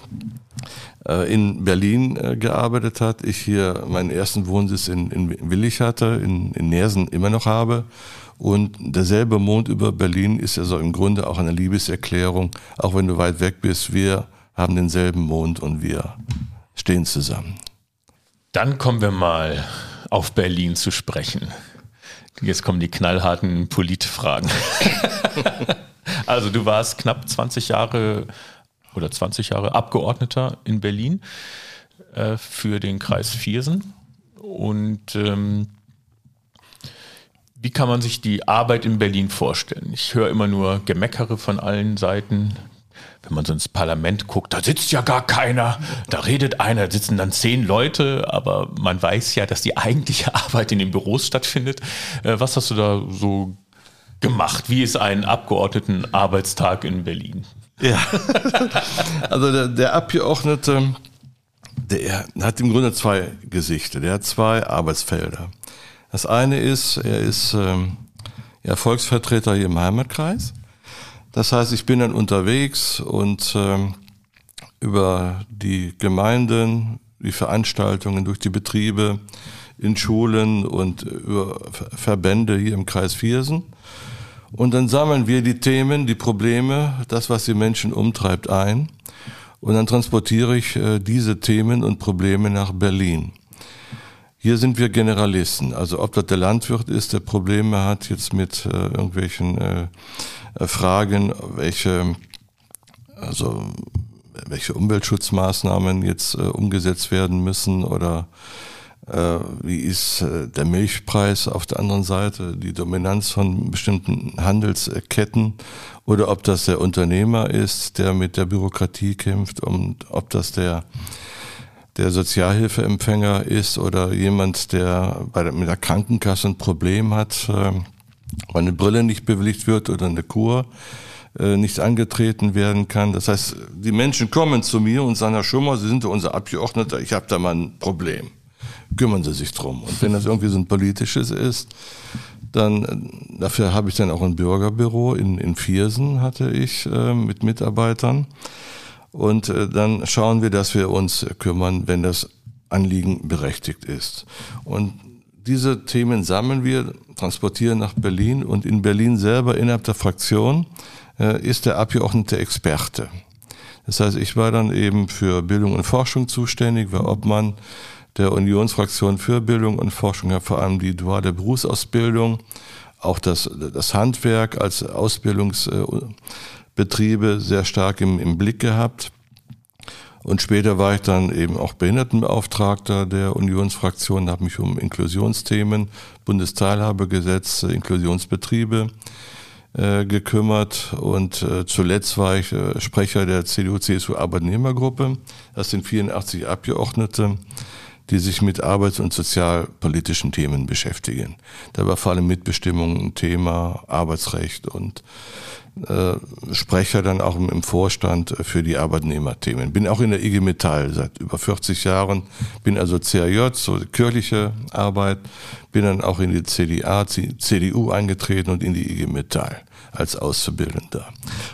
äh, in Berlin äh, gearbeitet hat. Ich hier meinen ersten Wohnsitz in, in Willig hatte, in, in Nersen immer noch habe. Und derselbe Mond über Berlin ist also im Grunde auch eine Liebeserklärung, auch wenn du weit weg bist. Wir haben denselben Mond und wir stehen zusammen. Dann kommen wir mal auf Berlin zu sprechen. Jetzt kommen die knallharten Politfragen. also du warst knapp 20 Jahre oder 20 Jahre Abgeordneter in Berlin äh, für den Kreis Viersen. Und ähm, wie kann man sich die Arbeit in Berlin vorstellen? Ich höre immer nur Gemeckere von allen Seiten. Wenn man so ins Parlament guckt, da sitzt ja gar keiner, da redet einer, da sitzen dann zehn Leute, aber man weiß ja, dass die eigentliche Arbeit in den Büros stattfindet. Äh, was hast du da so gemacht? Wie ist ein Abgeordnetenarbeitstag in Berlin? Ja, also der, der Abgeordnete, der hat im Grunde zwei Gesichter, der hat zwei Arbeitsfelder. Das eine ist, er ist ähm, ja, Volksvertreter hier im Heimatkreis. Das heißt, ich bin dann unterwegs und ähm, über die Gemeinden, die Veranstaltungen, durch die Betriebe, in Schulen und über Verbände hier im Kreis Viersen. Und dann sammeln wir die Themen, die Probleme, das, was die Menschen umtreibt, ein. Und dann transportiere ich äh, diese Themen und Probleme nach Berlin. Hier sind wir Generalisten. Also ob das der Landwirt ist, der Probleme hat jetzt mit äh, irgendwelchen äh, äh, Fragen, welche, also welche Umweltschutzmaßnahmen jetzt äh, umgesetzt werden müssen oder äh, wie ist äh, der Milchpreis auf der anderen Seite, die Dominanz von bestimmten Handelsketten oder ob das der Unternehmer ist, der mit der Bürokratie kämpft und ob das der der Sozialhilfeempfänger ist oder jemand, der bei der, mit der Krankenkasse ein Problem hat, äh, weil eine Brille nicht bewilligt wird oder eine Kur äh, nicht angetreten werden kann. Das heißt, die Menschen kommen zu mir und sagen, Herr Schummer, Sie sind unser Abgeordneter, ich habe da mal ein Problem. Kümmern Sie sich drum. Und wenn das irgendwie so ein politisches ist, dann äh, dafür habe ich dann auch ein Bürgerbüro in, in Viersen hatte ich äh, mit Mitarbeitern. Und äh, dann schauen wir, dass wir uns kümmern, wenn das Anliegen berechtigt ist. Und diese Themen sammeln wir, transportieren nach Berlin und in Berlin selber innerhalb der Fraktion äh, ist der Abgeordnete Experte. Das heißt, ich war dann eben für Bildung und Forschung zuständig, war Obmann der Unionsfraktion für Bildung und Forschung, ja vor allem die duale Berufsausbildung, auch das, das Handwerk als Ausbildungs- Betriebe sehr stark im, im Blick gehabt. Und später war ich dann eben auch Behindertenbeauftragter der Unionsfraktion, habe mich um Inklusionsthemen, Bundesteilhabegesetz, Inklusionsbetriebe äh, gekümmert. Und äh, zuletzt war ich äh, Sprecher der CDU-CSU-Arbeitnehmergruppe. Das sind 84 Abgeordnete, die sich mit arbeits- und sozialpolitischen Themen beschäftigen. Da war vor allem Mitbestimmung ein Thema, Arbeitsrecht und äh, Sprecher dann auch im Vorstand für die Arbeitnehmerthemen. Bin auch in der IG Metall seit über 40 Jahren, bin also CAJ, so kirchliche Arbeit, bin dann auch in die CDA, CDU eingetreten und in die IG Metall als Auszubildender.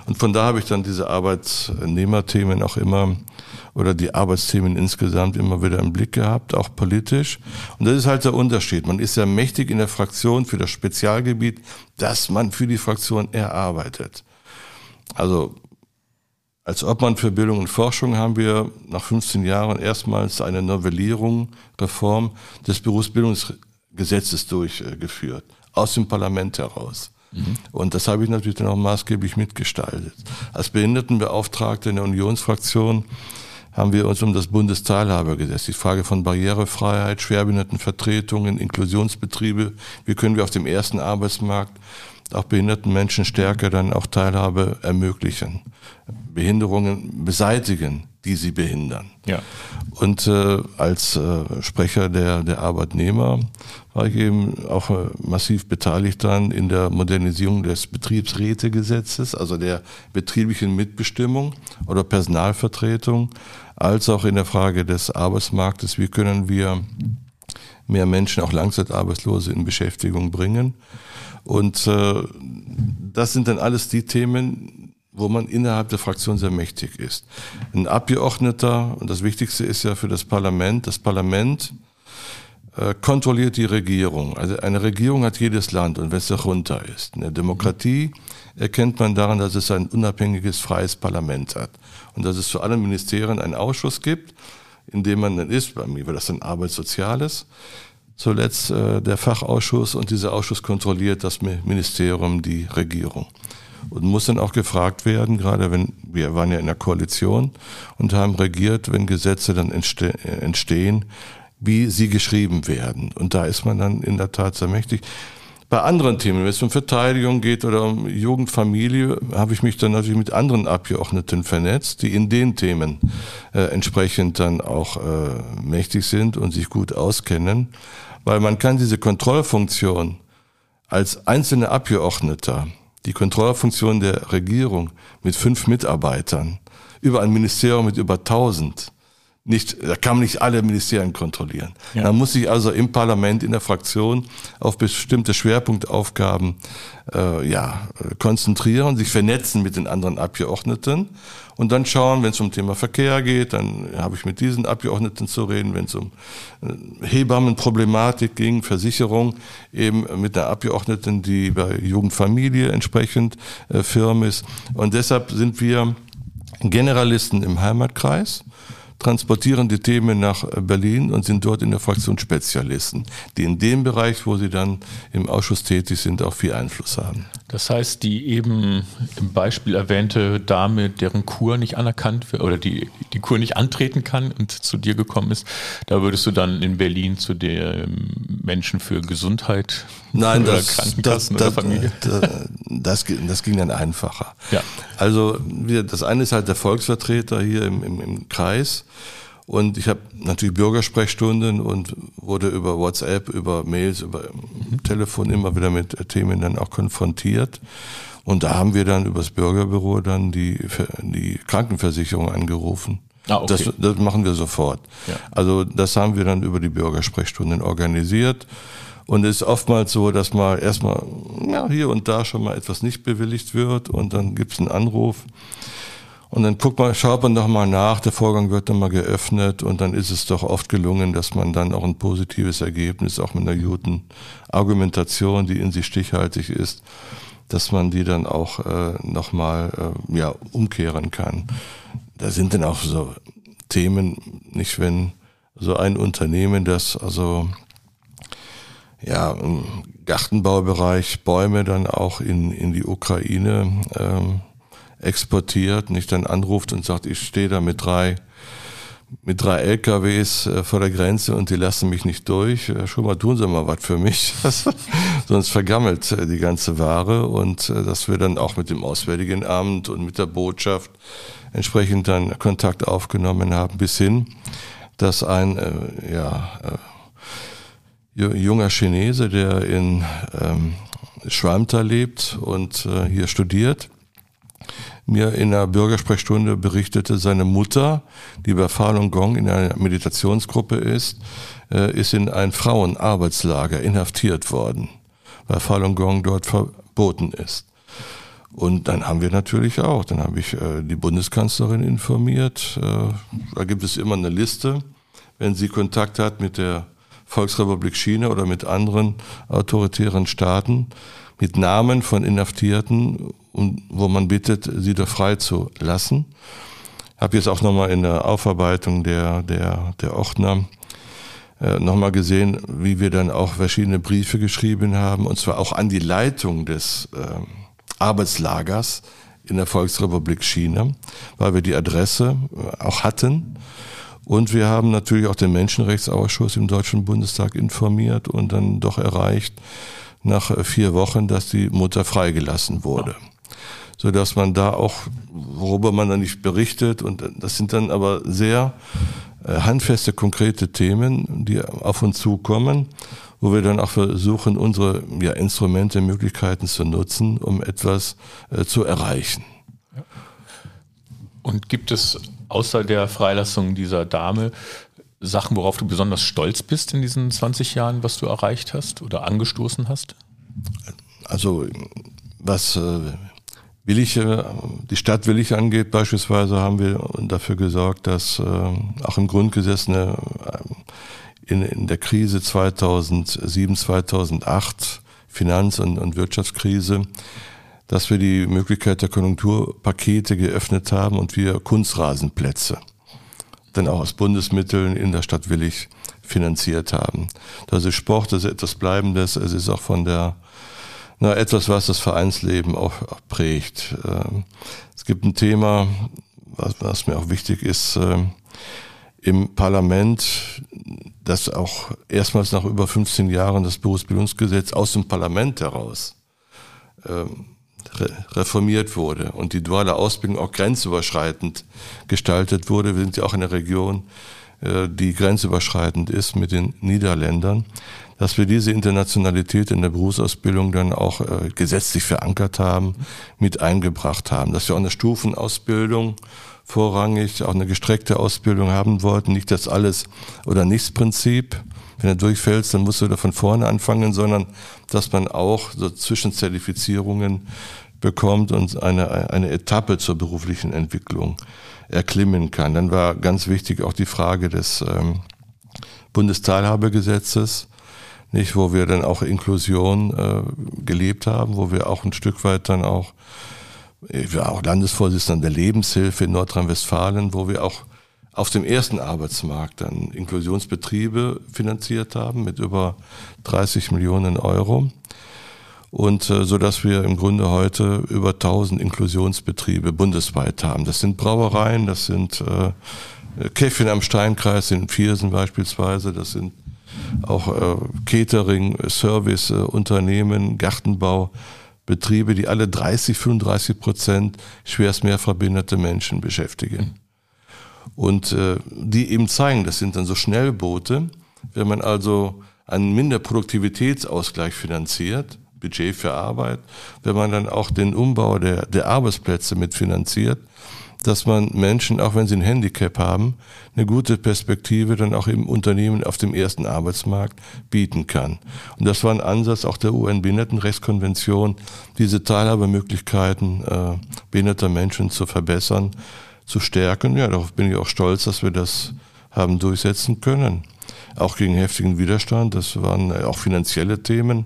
Und von da habe ich dann diese Arbeitnehmerthemen auch immer oder die Arbeitsthemen insgesamt immer wieder im Blick gehabt, auch politisch. Und das ist halt der Unterschied. Man ist ja mächtig in der Fraktion für das Spezialgebiet, das man für die Fraktion erarbeitet. Also als Obmann für Bildung und Forschung haben wir nach 15 Jahren erstmals eine Novellierung, Reform des Berufsbildungsgesetzes durchgeführt, aus dem Parlament heraus. Mhm. Und das habe ich natürlich dann auch maßgeblich mitgestaltet. Als Behindertenbeauftragte in der Unionsfraktion haben wir uns um das Bundesteilhabegesetz, die Frage von Barrierefreiheit, Schwerbehindertenvertretungen, Inklusionsbetriebe, wie können wir auf dem ersten Arbeitsmarkt auch behinderten Menschen stärker dann auch Teilhabe ermöglichen, Behinderungen beseitigen, die sie behindern. Ja. Und äh, als äh, Sprecher der, der Arbeitnehmer war ich eben auch äh, massiv beteiligt dann in der Modernisierung des Betriebsrätegesetzes, also der betrieblichen Mitbestimmung oder Personalvertretung, als auch in der Frage des Arbeitsmarktes, wie können wir mehr Menschen, auch Langzeitarbeitslose, in Beschäftigung bringen. Und äh, das sind dann alles die Themen, wo man innerhalb der Fraktion sehr mächtig ist. Ein Abgeordneter, und das Wichtigste ist ja für das Parlament, das Parlament äh, kontrolliert die Regierung. Also eine Regierung hat jedes Land und wenn es darunter ist. Eine Demokratie erkennt man daran, dass es ein unabhängiges, freies Parlament hat. Und dass es zu allen Ministerien einen Ausschuss gibt, in dem man dann ist, bei mir war das dann Arbeitssoziales, zuletzt äh, der Fachausschuss und dieser Ausschuss kontrolliert das Ministerium, die Regierung. Und muss dann auch gefragt werden, gerade wenn wir waren ja in der Koalition und haben regiert, wenn Gesetze dann entste entstehen, wie sie geschrieben werden. Und da ist man dann in der Tat sehr mächtig. Bei anderen Themen, wenn es um Verteidigung geht oder um Jugendfamilie, habe ich mich dann natürlich mit anderen Abgeordneten vernetzt, die in den Themen äh, entsprechend dann auch äh, mächtig sind und sich gut auskennen weil man kann diese Kontrollfunktion als einzelne Abgeordneter, die Kontrollfunktion der Regierung mit fünf Mitarbeitern, über ein Ministerium mit über tausend, nicht, da kann man nicht alle Ministerien kontrollieren. Ja. Man muss sich also im Parlament, in der Fraktion auf bestimmte Schwerpunktaufgaben äh, ja, konzentrieren, sich vernetzen mit den anderen Abgeordneten und dann schauen, wenn es um Thema Verkehr geht, dann habe ich mit diesen Abgeordneten zu reden, wenn es um äh, Hebammenproblematik ging, Versicherung, eben mit der Abgeordneten, die bei Jugendfamilie entsprechend äh, firm ist. Und deshalb sind wir Generalisten im Heimatkreis transportieren die Themen nach Berlin und sind dort in der Fraktion Spezialisten, die in dem Bereich, wo sie dann im Ausschuss tätig sind, auch viel Einfluss haben. Das heißt, die eben im Beispiel erwähnte Dame, deren Kur nicht anerkannt wird oder die die Kur nicht antreten kann und zu dir gekommen ist, da würdest du dann in Berlin zu den Menschen für Gesundheit Nein, oder das, Krankenkassen das, oder Familie? Das, das, das, ging dann einfacher. Ja. Also wir, das eine ist halt der Volksvertreter hier im, im, im Kreis und ich habe natürlich Bürgersprechstunden und wurde über WhatsApp, über Mails, über Telefon immer wieder mit Themen dann auch konfrontiert. Und da haben wir dann übers Bürgerbüro dann die, die Krankenversicherung angerufen. Ah, okay. das, das machen wir sofort. Ja. Also das haben wir dann über die Bürgersprechstunden organisiert. Und es ist oftmals so, dass mal erstmal ja, hier und da schon mal etwas nicht bewilligt wird und dann gibt es einen Anruf. Und dann guckt man, schaut man doch mal nach, der Vorgang wird dann mal geöffnet und dann ist es doch oft gelungen, dass man dann auch ein positives Ergebnis, auch mit einer guten Argumentation, die in sich stichhaltig ist, dass man die dann auch äh, nochmal äh, ja, umkehren kann. Da sind dann auch so Themen, nicht wenn so ein Unternehmen, das also ja im Gartenbaubereich Bäume dann auch in, in die Ukraine ähm, exportiert, nicht dann anruft und sagt, ich stehe da mit drei mit drei LKWs äh, vor der Grenze und die lassen mich nicht durch. Äh, schon mal tun sie mal was für mich. Sonst vergammelt äh, die ganze Ware und dass wir dann auch mit dem Auswärtigen Amt und mit der Botschaft entsprechend dann Kontakt aufgenommen haben, bis hin, dass ein ja, junger Chinese, der in ähm, Schwalmtal lebt und hier studiert, mir in einer Bürgersprechstunde berichtete, seine Mutter, die bei Falun Gong in einer Meditationsgruppe ist, äh, ist in ein Frauenarbeitslager inhaftiert worden, weil Falun Gong dort verboten ist. Und dann haben wir natürlich auch, dann habe ich äh, die Bundeskanzlerin informiert. Äh, da gibt es immer eine Liste, wenn sie Kontakt hat mit der Volksrepublik China oder mit anderen autoritären Staaten, mit Namen von Inhaftierten wo man bittet, sie doch frei zu lassen. Habe jetzt auch nochmal in der Aufarbeitung der, der, der Ordner äh, nochmal gesehen, wie wir dann auch verschiedene Briefe geschrieben haben, und zwar auch an die Leitung des äh, Arbeitslagers in der Volksrepublik China, weil wir die Adresse äh, auch hatten. Und wir haben natürlich auch den Menschenrechtsausschuss im Deutschen Bundestag informiert und dann doch erreicht nach äh, vier Wochen, dass die Mutter freigelassen wurde. So dass man da auch, worüber man dann nicht berichtet, und äh, das sind dann aber sehr handfeste, konkrete Themen, die auf uns zukommen wo wir dann auch versuchen, unsere ja, Instrumente, Möglichkeiten zu nutzen, um etwas äh, zu erreichen. Und gibt es außer der Freilassung dieser Dame Sachen, worauf du besonders stolz bist in diesen 20 Jahren, was du erreicht hast oder angestoßen hast? Also was äh, Willig, die Stadt Willig angeht beispielsweise, haben wir dafür gesorgt, dass äh, auch im Grundgesetz eine in, in der Krise 2007, 2008, Finanz- und, und Wirtschaftskrise, dass wir die Möglichkeit der Konjunkturpakete geöffnet haben und wir Kunstrasenplätze dann auch aus Bundesmitteln in der Stadt Willig finanziert haben. Das ist Sport, das ist etwas Bleibendes, es ist auch von der, na, etwas, was das Vereinsleben auch, auch prägt. Ähm, es gibt ein Thema, was, was mir auch wichtig ist, ähm, im Parlament, das auch erstmals nach über 15 Jahren das Berufsbildungsgesetz aus dem Parlament heraus ähm, reformiert wurde und die duale Ausbildung auch grenzüberschreitend gestaltet wurde. Wir sind ja auch in einer Region, äh, die grenzüberschreitend ist mit den Niederländern, dass wir diese Internationalität in der Berufsausbildung dann auch äh, gesetzlich verankert haben, mit eingebracht haben, dass wir auch eine Stufenausbildung vorrangig auch eine gestreckte Ausbildung haben wollten. Nicht das alles oder nichts Prinzip. Wenn du durchfällst, dann musst du da von vorne anfangen, sondern dass man auch so Zwischenzertifizierungen bekommt und eine, eine Etappe zur beruflichen Entwicklung erklimmen kann. Dann war ganz wichtig auch die Frage des ähm, Bundesteilhabegesetzes, nicht, wo wir dann auch Inklusion äh, gelebt haben, wo wir auch ein Stück weit dann auch ich war auch Landesvorsitzender der Lebenshilfe in Nordrhein-Westfalen, wo wir auch auf dem ersten Arbeitsmarkt dann Inklusionsbetriebe finanziert haben mit über 30 Millionen Euro. Und äh, so dass wir im Grunde heute über 1000 Inklusionsbetriebe bundesweit haben. Das sind Brauereien, das sind äh, Käffchen am Steinkreis in Viersen beispielsweise, das sind auch äh, Catering, Service, äh, Unternehmen, Gartenbau, Betriebe, die alle 30, 35 Prozent schwerst mehr verbindete Menschen beschäftigen. Und äh, die eben zeigen, das sind dann so Schnellboote, wenn man also einen Minderproduktivitätsausgleich finanziert, Budget für Arbeit, wenn man dann auch den Umbau der, der Arbeitsplätze mitfinanziert, dass man Menschen, auch wenn sie ein Handicap haben, eine gute Perspektive dann auch im Unternehmen auf dem ersten Arbeitsmarkt bieten kann. Und das war ein Ansatz auch der UN-Behindertenrechtskonvention, diese Teilhabemöglichkeiten äh, behinderter Menschen zu verbessern, zu stärken. Ja, darauf bin ich auch stolz, dass wir das haben durchsetzen können. Auch gegen heftigen Widerstand. Das waren auch finanzielle Themen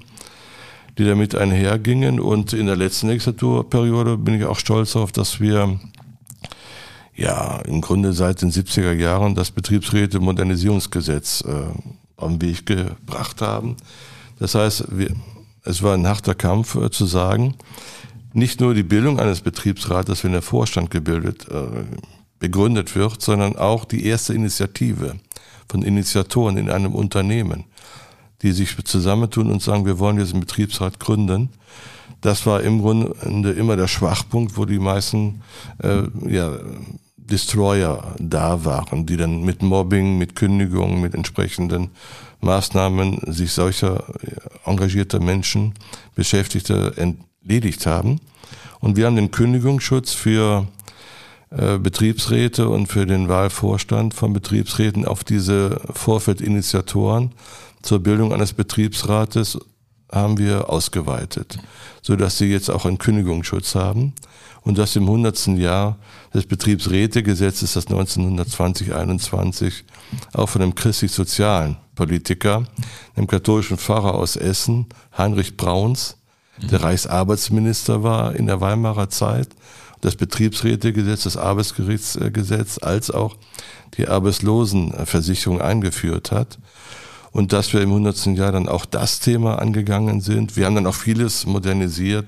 die damit einhergingen. Und in der letzten Legislaturperiode bin ich auch stolz darauf, dass wir ja, im Grunde seit den 70er Jahren das Betriebsräte-Modernisierungsgesetz äh, auf den Weg gebracht haben. Das heißt, wir, es war ein harter Kampf äh, zu sagen, nicht nur die Bildung eines Betriebsrates, wenn der Vorstand gebildet, äh, begründet wird, sondern auch die erste Initiative von Initiatoren in einem Unternehmen, die sich zusammentun und sagen, wir wollen diesen Betriebsrat gründen. Das war im Grunde immer der Schwachpunkt, wo die meisten äh, ja, Destroyer da waren, die dann mit Mobbing, mit Kündigungen, mit entsprechenden Maßnahmen sich solcher äh, engagierter Menschen, Beschäftigte entledigt haben. Und wir haben den Kündigungsschutz für äh, Betriebsräte und für den Wahlvorstand von Betriebsräten auf diese Vorfeldinitiatoren zur Bildung eines Betriebsrates haben wir ausgeweitet, so dass sie jetzt auch einen Kündigungsschutz haben und das im 100. Jahr des Betriebsrätegesetzes, das 1920-21 auch von einem christlich-sozialen Politiker, einem katholischen Pfarrer aus Essen, Heinrich Brauns, der Reichsarbeitsminister war in der Weimarer Zeit, das Betriebsrätegesetz, das Arbeitsgerichtsgesetz, als auch die Arbeitslosenversicherung eingeführt hat. Und dass wir im 100. Jahr dann auch das Thema angegangen sind. Wir haben dann auch vieles modernisiert.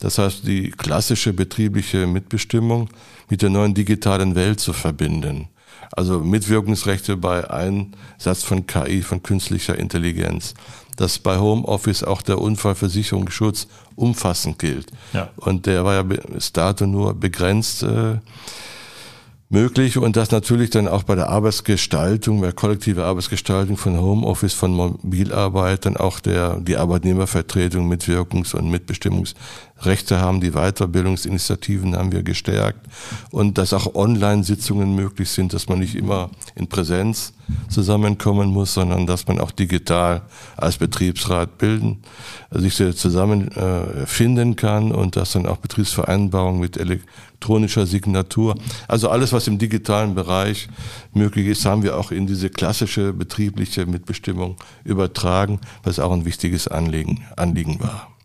Das heißt, die klassische betriebliche Mitbestimmung mit der neuen digitalen Welt zu verbinden. Also Mitwirkungsrechte bei Einsatz von KI, von künstlicher Intelligenz. Dass bei Homeoffice auch der Unfallversicherungsschutz umfassend gilt. Ja. Und der war ja bis dato nur begrenzt äh, möglich und das natürlich dann auch bei der Arbeitsgestaltung, bei kollektiver Arbeitsgestaltung von Homeoffice, von Mobilarbeit, dann auch der, die Arbeitnehmervertretung, Mitwirkungs- und Mitbestimmungsrechte haben, die Weiterbildungsinitiativen haben wir gestärkt und dass auch Online-Sitzungen möglich sind, dass man nicht immer in Präsenz zusammenkommen muss, sondern dass man auch digital als Betriebsrat bilden, sich zusammenfinden äh, kann und dass dann auch Betriebsvereinbarungen mit elektronischer Signatur, also alles, was im digitalen Bereich möglich ist, haben wir auch in diese klassische betriebliche Mitbestimmung übertragen, was auch ein wichtiges Anliegen, Anliegen war.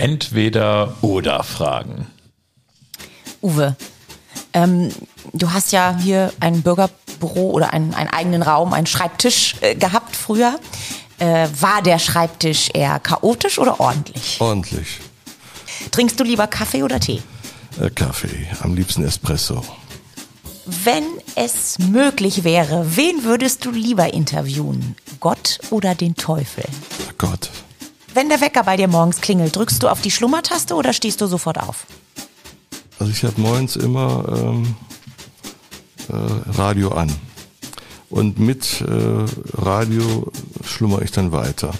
Entweder oder Fragen. Uwe, ähm, du hast ja hier ein Bürgerbüro oder einen, einen eigenen Raum, einen Schreibtisch äh, gehabt früher. Äh, war der Schreibtisch eher chaotisch oder ordentlich? Ordentlich. Trinkst du lieber Kaffee oder Tee? Äh, Kaffee, am liebsten Espresso. Wenn es möglich wäre, wen würdest du lieber interviewen? Gott oder den Teufel? Gott. Wenn der Wecker bei dir morgens klingelt, drückst du auf die Schlummertaste oder stehst du sofort auf? Also ich habe morgens immer ähm, äh, Radio an. Und mit äh, Radio schlummer ich dann weiter.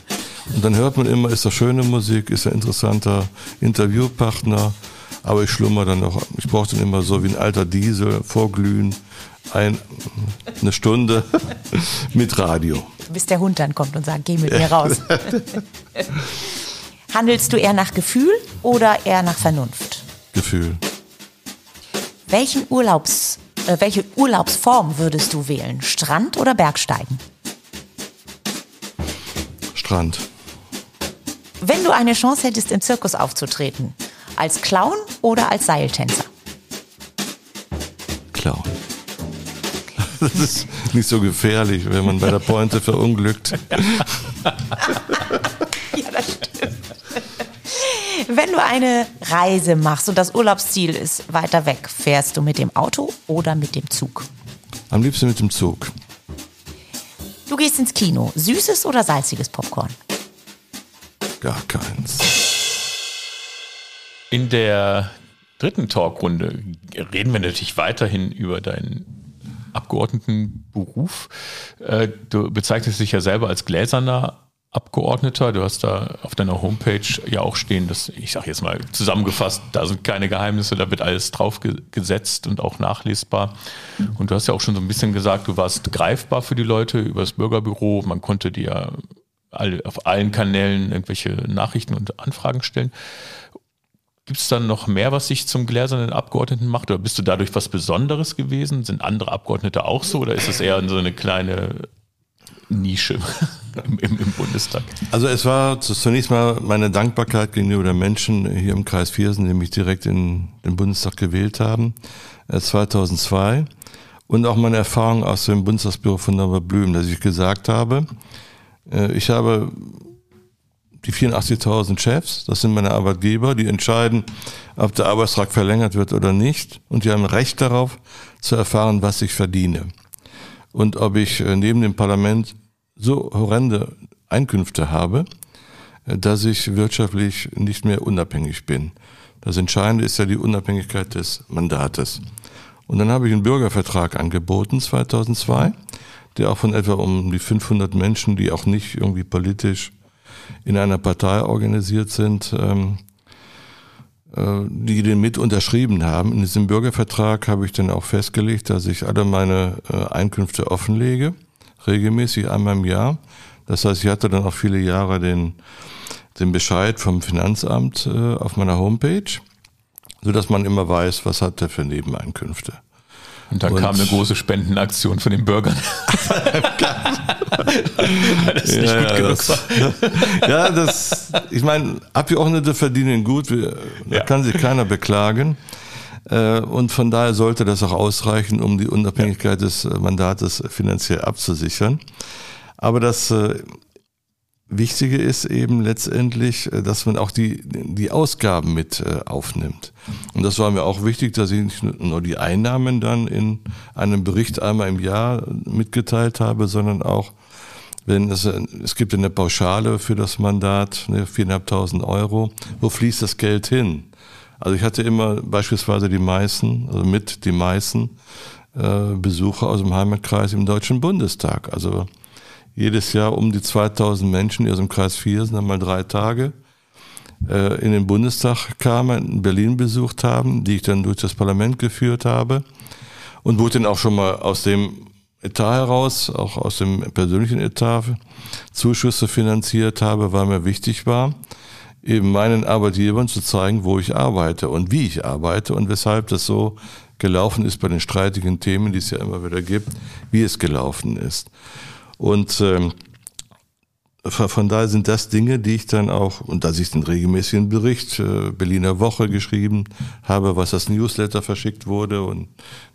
Und dann hört man immer, ist das schöne Musik, ist ein interessanter Interviewpartner, aber ich schlummer dann noch, ich brauche dann immer so wie ein alter Diesel, vorglühen, ein, eine Stunde mit Radio. Bis der Hund dann kommt und sagt, geh mit mir raus. Handelst du eher nach Gefühl oder eher nach Vernunft? Gefühl. Welchen Urlaubs, äh, welche Urlaubsform würdest du wählen? Strand oder Bergsteigen? Strand. Wenn du eine Chance hättest, im Zirkus aufzutreten, als Clown oder als Seiltänzer? Clown. Das ist nicht so gefährlich, wenn man bei der Pointe verunglückt. ja, das stimmt. Wenn du eine Reise machst und das Urlaubsziel ist weiter weg, fährst du mit dem Auto oder mit dem Zug? Am liebsten mit dem Zug. Du gehst ins Kino. Süßes oder salziges Popcorn? Gar keins. In der dritten Talkrunde reden wir natürlich weiterhin über deinen Abgeordnetenberuf. Äh, du bezeichnest dich ja selber als gläserner Abgeordneter. Du hast da auf deiner Homepage ja auch stehen, dass, ich sage jetzt mal zusammengefasst, da sind keine Geheimnisse, da wird alles drauf gesetzt und auch nachlesbar. Und du hast ja auch schon so ein bisschen gesagt, du warst greifbar für die Leute über das Bürgerbüro. Man konnte dir auf allen Kanälen irgendwelche Nachrichten und Anfragen stellen. Gibt es dann noch mehr, was sich zum gläsernen Abgeordneten macht? Oder bist du dadurch was Besonderes gewesen? Sind andere Abgeordnete auch so? Oder ist es eher so eine kleine Nische im, im, im, Bundestag? Also es war zunächst mal meine Dankbarkeit gegenüber den Menschen hier im Kreis Viersen, die mich direkt in den Bundestag gewählt haben, 2002. Äh, Und auch meine Erfahrung aus dem Bundestagsbüro von Norbert Blüm, dass ich gesagt habe, äh, ich habe die 84.000 Chefs, das sind meine Arbeitgeber, die entscheiden, ob der Arbeitsvertrag verlängert wird oder nicht. Und die haben Recht darauf, zu erfahren, was ich verdiene. Und ob ich äh, neben dem Parlament so horrende Einkünfte habe, äh, dass ich wirtschaftlich nicht mehr unabhängig bin. Das Entscheidende ist ja die Unabhängigkeit des Mandates. Und dann habe ich einen Bürgervertrag angeboten 2002, der auch von etwa um die 500 Menschen, die auch nicht irgendwie politisch in einer Partei organisiert sind, ähm, äh, die den mit unterschrieben haben. In diesem Bürgervertrag habe ich dann auch festgelegt, dass ich alle meine äh, Einkünfte offenlege, regelmäßig einmal im Jahr. Das heißt, ich hatte dann auch viele Jahre den, den Bescheid vom Finanzamt äh, auf meiner Homepage, so dass man immer weiß, was hat er für Nebeneinkünfte. Und dann und kam eine große Spendenaktion von den Bürgern. das nicht ja, gut genug das, war. ja, das, ich meine, Abgeordnete verdienen gut, da ja. kann sich keiner beklagen. Äh, und von daher sollte das auch ausreichen, um die Unabhängigkeit des Mandates finanziell abzusichern. Aber das äh, Wichtige ist eben letztendlich, äh, dass man auch die, die Ausgaben mit äh, aufnimmt. Und das war mir auch wichtig, dass ich nicht nur die Einnahmen dann in einem Bericht einmal im Jahr mitgeteilt habe, sondern auch, wenn es, es gibt eine Pauschale für das Mandat, ne, 4.500 Euro, wo fließt das Geld hin? Also ich hatte immer beispielsweise die meisten, also mit die meisten äh, Besucher aus dem Heimatkreis im Deutschen Bundestag. Also jedes Jahr um die 2000 Menschen, die aus dem Kreis 4 sind, einmal drei Tage äh, in den Bundestag kamen, in Berlin besucht haben, die ich dann durch das Parlament geführt habe und wo ich dann auch schon mal aus dem Etat heraus, auch aus dem persönlichen Etat, Zuschüsse finanziert habe, weil mir wichtig war, eben meinen Arbeitgebern zu zeigen, wo ich arbeite und wie ich arbeite und weshalb das so gelaufen ist bei den streitigen Themen, die es ja immer wieder gibt, wie es gelaufen ist. Und ähm, von daher sind das Dinge, die ich dann auch, und dass ich den regelmäßigen Bericht äh, Berliner Woche geschrieben habe, was das Newsletter verschickt wurde und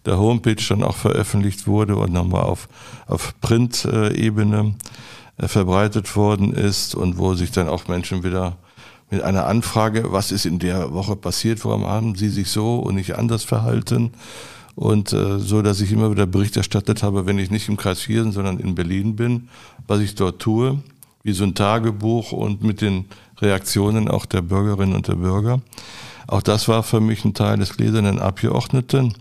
der Homepage dann auch veröffentlicht wurde und nochmal auf, auf Print-Ebene äh, verbreitet worden ist und wo sich dann auch Menschen wieder mit einer Anfrage, was ist in der Woche passiert, warum haben sie sich so und nicht anders verhalten, und äh, so, dass ich immer wieder Bericht erstattet habe, wenn ich nicht im Kreis Viersen, sondern in Berlin bin, was ich dort tue, wie so ein Tagebuch und mit den Reaktionen auch der Bürgerinnen und der Bürger. Auch das war für mich ein Teil des gläsernen Abgeordneten.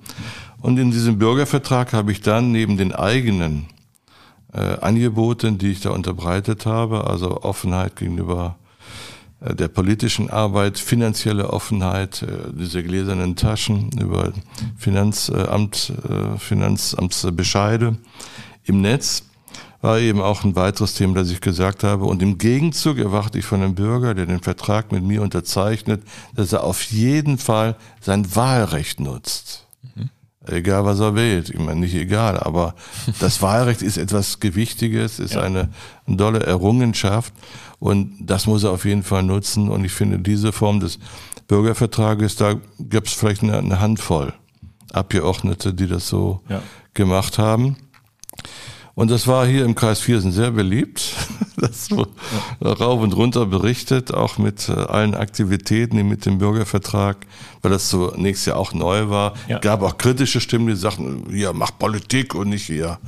Und in diesem Bürgervertrag habe ich dann neben den eigenen äh, Angeboten, die ich da unterbreitet habe, also Offenheit gegenüber äh, der politischen Arbeit, finanzielle Offenheit, äh, diese gläsernen Taschen über Finanzamt, äh, Finanzamtsbescheide im Netz war eben auch ein weiteres Thema, das ich gesagt habe. Und im Gegenzug erwarte ich von einem Bürger, der den Vertrag mit mir unterzeichnet, dass er auf jeden Fall sein Wahlrecht nutzt. Mhm. Egal, was er wählt. Ich meine, nicht egal, aber das Wahlrecht ist etwas Gewichtiges, ist ja. eine, dolle Errungenschaft. Und das muss er auf jeden Fall nutzen. Und ich finde, diese Form des Bürgervertrages, da gibt es vielleicht eine, eine, Handvoll Abgeordnete, die das so ja. gemacht haben. Und das war hier im Kreis Viersen sehr beliebt. Das wurde ja. rauf und runter berichtet, auch mit äh, allen Aktivitäten, die mit dem Bürgervertrag, weil das so nächstes Jahr auch neu war. Ja. Gab auch kritische Stimmen, die sagten, ja, mach Politik und nicht hier.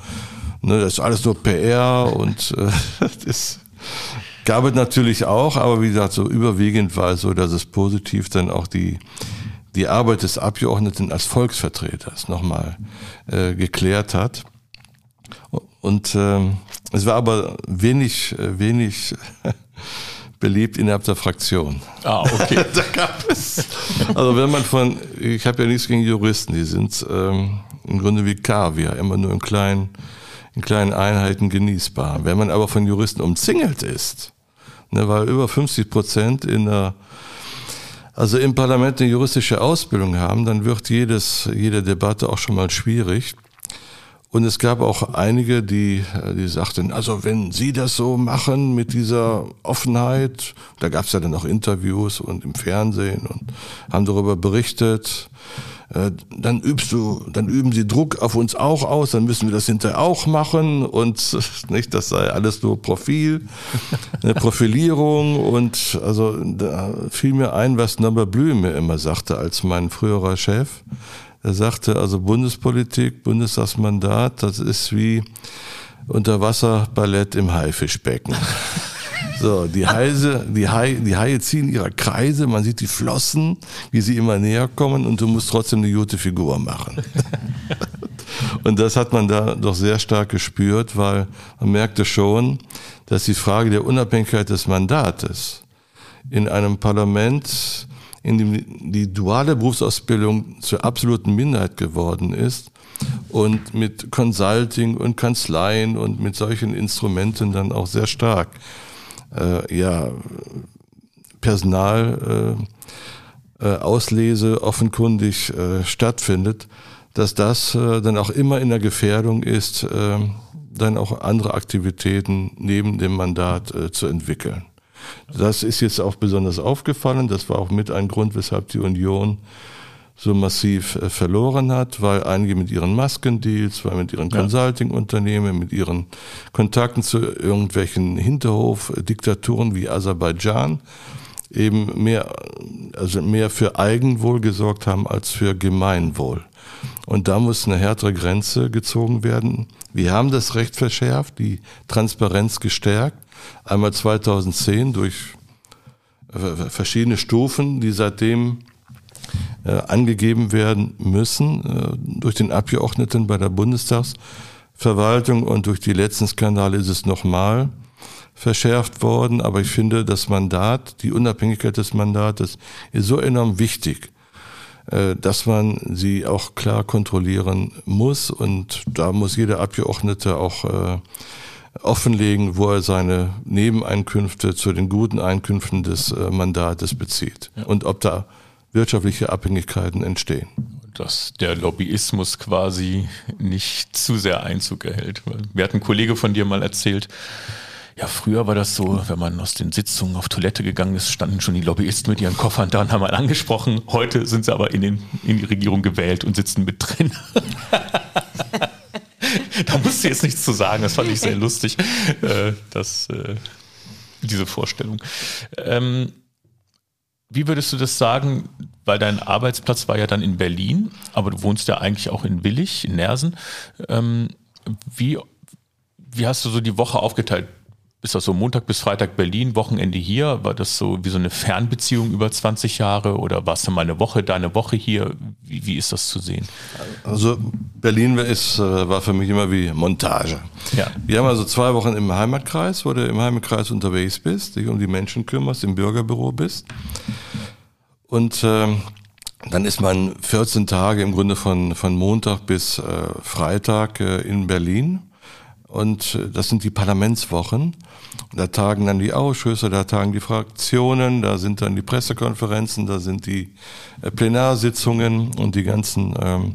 Ne, das ist alles nur PR und äh, das Gab es natürlich auch, aber wie gesagt, so überwiegend war es so, dass es positiv dann auch die, die Arbeit des Abgeordneten als Volksvertreters nochmal äh, geklärt hat. Und äh, es war aber wenig, wenig beliebt innerhalb der Fraktion. Ah, okay. da gab es. Also wenn man von, ich habe ja nichts gegen Juristen, die sind ähm, im Grunde wie Kaviar, immer nur in kleinen, in kleinen Einheiten genießbar. Wenn man aber von Juristen umzingelt ist, ne, weil über 50 Prozent in der also im Parlament eine juristische Ausbildung haben, dann wird jedes, jede Debatte auch schon mal schwierig. Und es gab auch einige, die, die sagten, also wenn Sie das so machen mit dieser Offenheit, da gab es ja dann auch Interviews und im Fernsehen und haben darüber berichtet, äh, dann übst du, dann üben sie Druck auf uns auch aus, dann müssen wir das hinterher auch machen und nicht, das sei alles nur Profil, eine Profilierung und also da fiel mir ein, was Norbert Blüm mir immer sagte als mein früherer Chef. Er sagte, also Bundespolitik, Bundestagsmandat, das ist wie Unterwasserballett im Haifischbecken. So, die Heise, die Haie, die Haie ziehen ihre Kreise, man sieht die Flossen, wie sie immer näher kommen und du musst trotzdem eine gute Figur machen. und das hat man da doch sehr stark gespürt, weil man merkte schon, dass die Frage der Unabhängigkeit des Mandates in einem Parlament, in dem die duale Berufsausbildung zur absoluten Minderheit geworden ist, und mit Consulting und Kanzleien und mit solchen Instrumenten dann auch sehr stark äh, ja, Personal äh, äh, offenkundig äh, stattfindet, dass das äh, dann auch immer in der Gefährdung ist, äh, dann auch andere Aktivitäten neben dem Mandat äh, zu entwickeln. Das ist jetzt auch besonders aufgefallen. Das war auch mit ein Grund, weshalb die Union so massiv äh, verloren hat, weil einige mit ihren Maskendeals, weil mit ihren ja. Consulting-Unternehmen, mit ihren Kontakten zu irgendwelchen Hinterhof-Diktaturen wie Aserbaidschan eben mehr, also mehr für Eigenwohl gesorgt haben als für Gemeinwohl. Und da muss eine härtere Grenze gezogen werden. Wir haben das Recht verschärft, die Transparenz gestärkt. Einmal 2010 durch äh, verschiedene Stufen, die seitdem äh, angegeben werden müssen äh, durch den Abgeordneten bei der Bundestagsverwaltung und durch die letzten Skandale ist es nochmal verschärft worden. Aber ich finde, das Mandat, die Unabhängigkeit des Mandates ist so enorm wichtig, dass man sie auch klar kontrollieren muss. Und da muss jeder Abgeordnete auch offenlegen, wo er seine Nebeneinkünfte zu den guten Einkünften des äh, Mandates bezieht. Ja. Und ob da wirtschaftliche Abhängigkeiten entstehen. Dass der Lobbyismus quasi nicht zu sehr Einzug erhält. Mir hat ein Kollege von dir mal erzählt, ja, früher war das so, wenn man aus den Sitzungen auf Toilette gegangen ist, standen schon die Lobbyisten mit ihren Koffern da und haben einen angesprochen. Heute sind sie aber in, den, in die Regierung gewählt und sitzen mit drin. da musst du jetzt nichts zu sagen, das fand ich sehr lustig, äh, das, äh, diese Vorstellung. Ähm, wie würdest du das sagen? Weil dein Arbeitsplatz war ja dann in Berlin, aber du wohnst ja eigentlich auch in Willig, in Nersen. Ähm, wie, wie hast du so die Woche aufgeteilt? Ist das so Montag bis Freitag Berlin, Wochenende hier? War das so wie so eine Fernbeziehung über 20 Jahre oder warst du mal eine Woche, deine Woche hier? Wie, wie ist das zu sehen? Also Berlin ist, äh, war für mich immer wie Montage. Ja. Wir haben also zwei Wochen im Heimatkreis, wo du im Heimatkreis unterwegs bist, dich um die Menschen kümmerst, im Bürgerbüro bist. Und ähm, dann ist man 14 Tage im Grunde von, von Montag bis äh, Freitag äh, in Berlin und äh, das sind die Parlamentswochen. Da tagen dann die Ausschüsse, da tagen die Fraktionen, da sind dann die Pressekonferenzen, da sind die äh, Plenarsitzungen und die ganzen, ähm,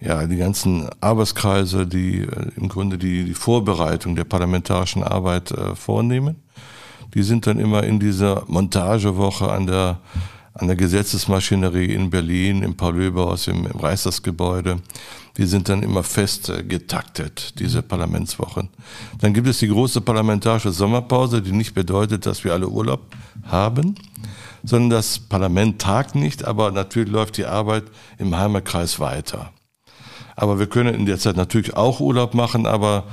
ja, die ganzen Arbeitskreise, die äh, im Grunde die, die Vorbereitung der parlamentarischen Arbeit äh, vornehmen. Die sind dann immer in dieser Montagewoche an der an der Gesetzesmaschinerie in Berlin, im Paul-Löbe-Haus, im, im Reichstagsgebäude. Die sind dann immer fest äh, getaktet, diese Parlamentswochen. Dann gibt es die große parlamentarische Sommerpause, die nicht bedeutet, dass wir alle Urlaub haben, sondern das Parlament tagt nicht, aber natürlich läuft die Arbeit im Heimatkreis weiter. Aber wir können in der Zeit natürlich auch Urlaub machen, aber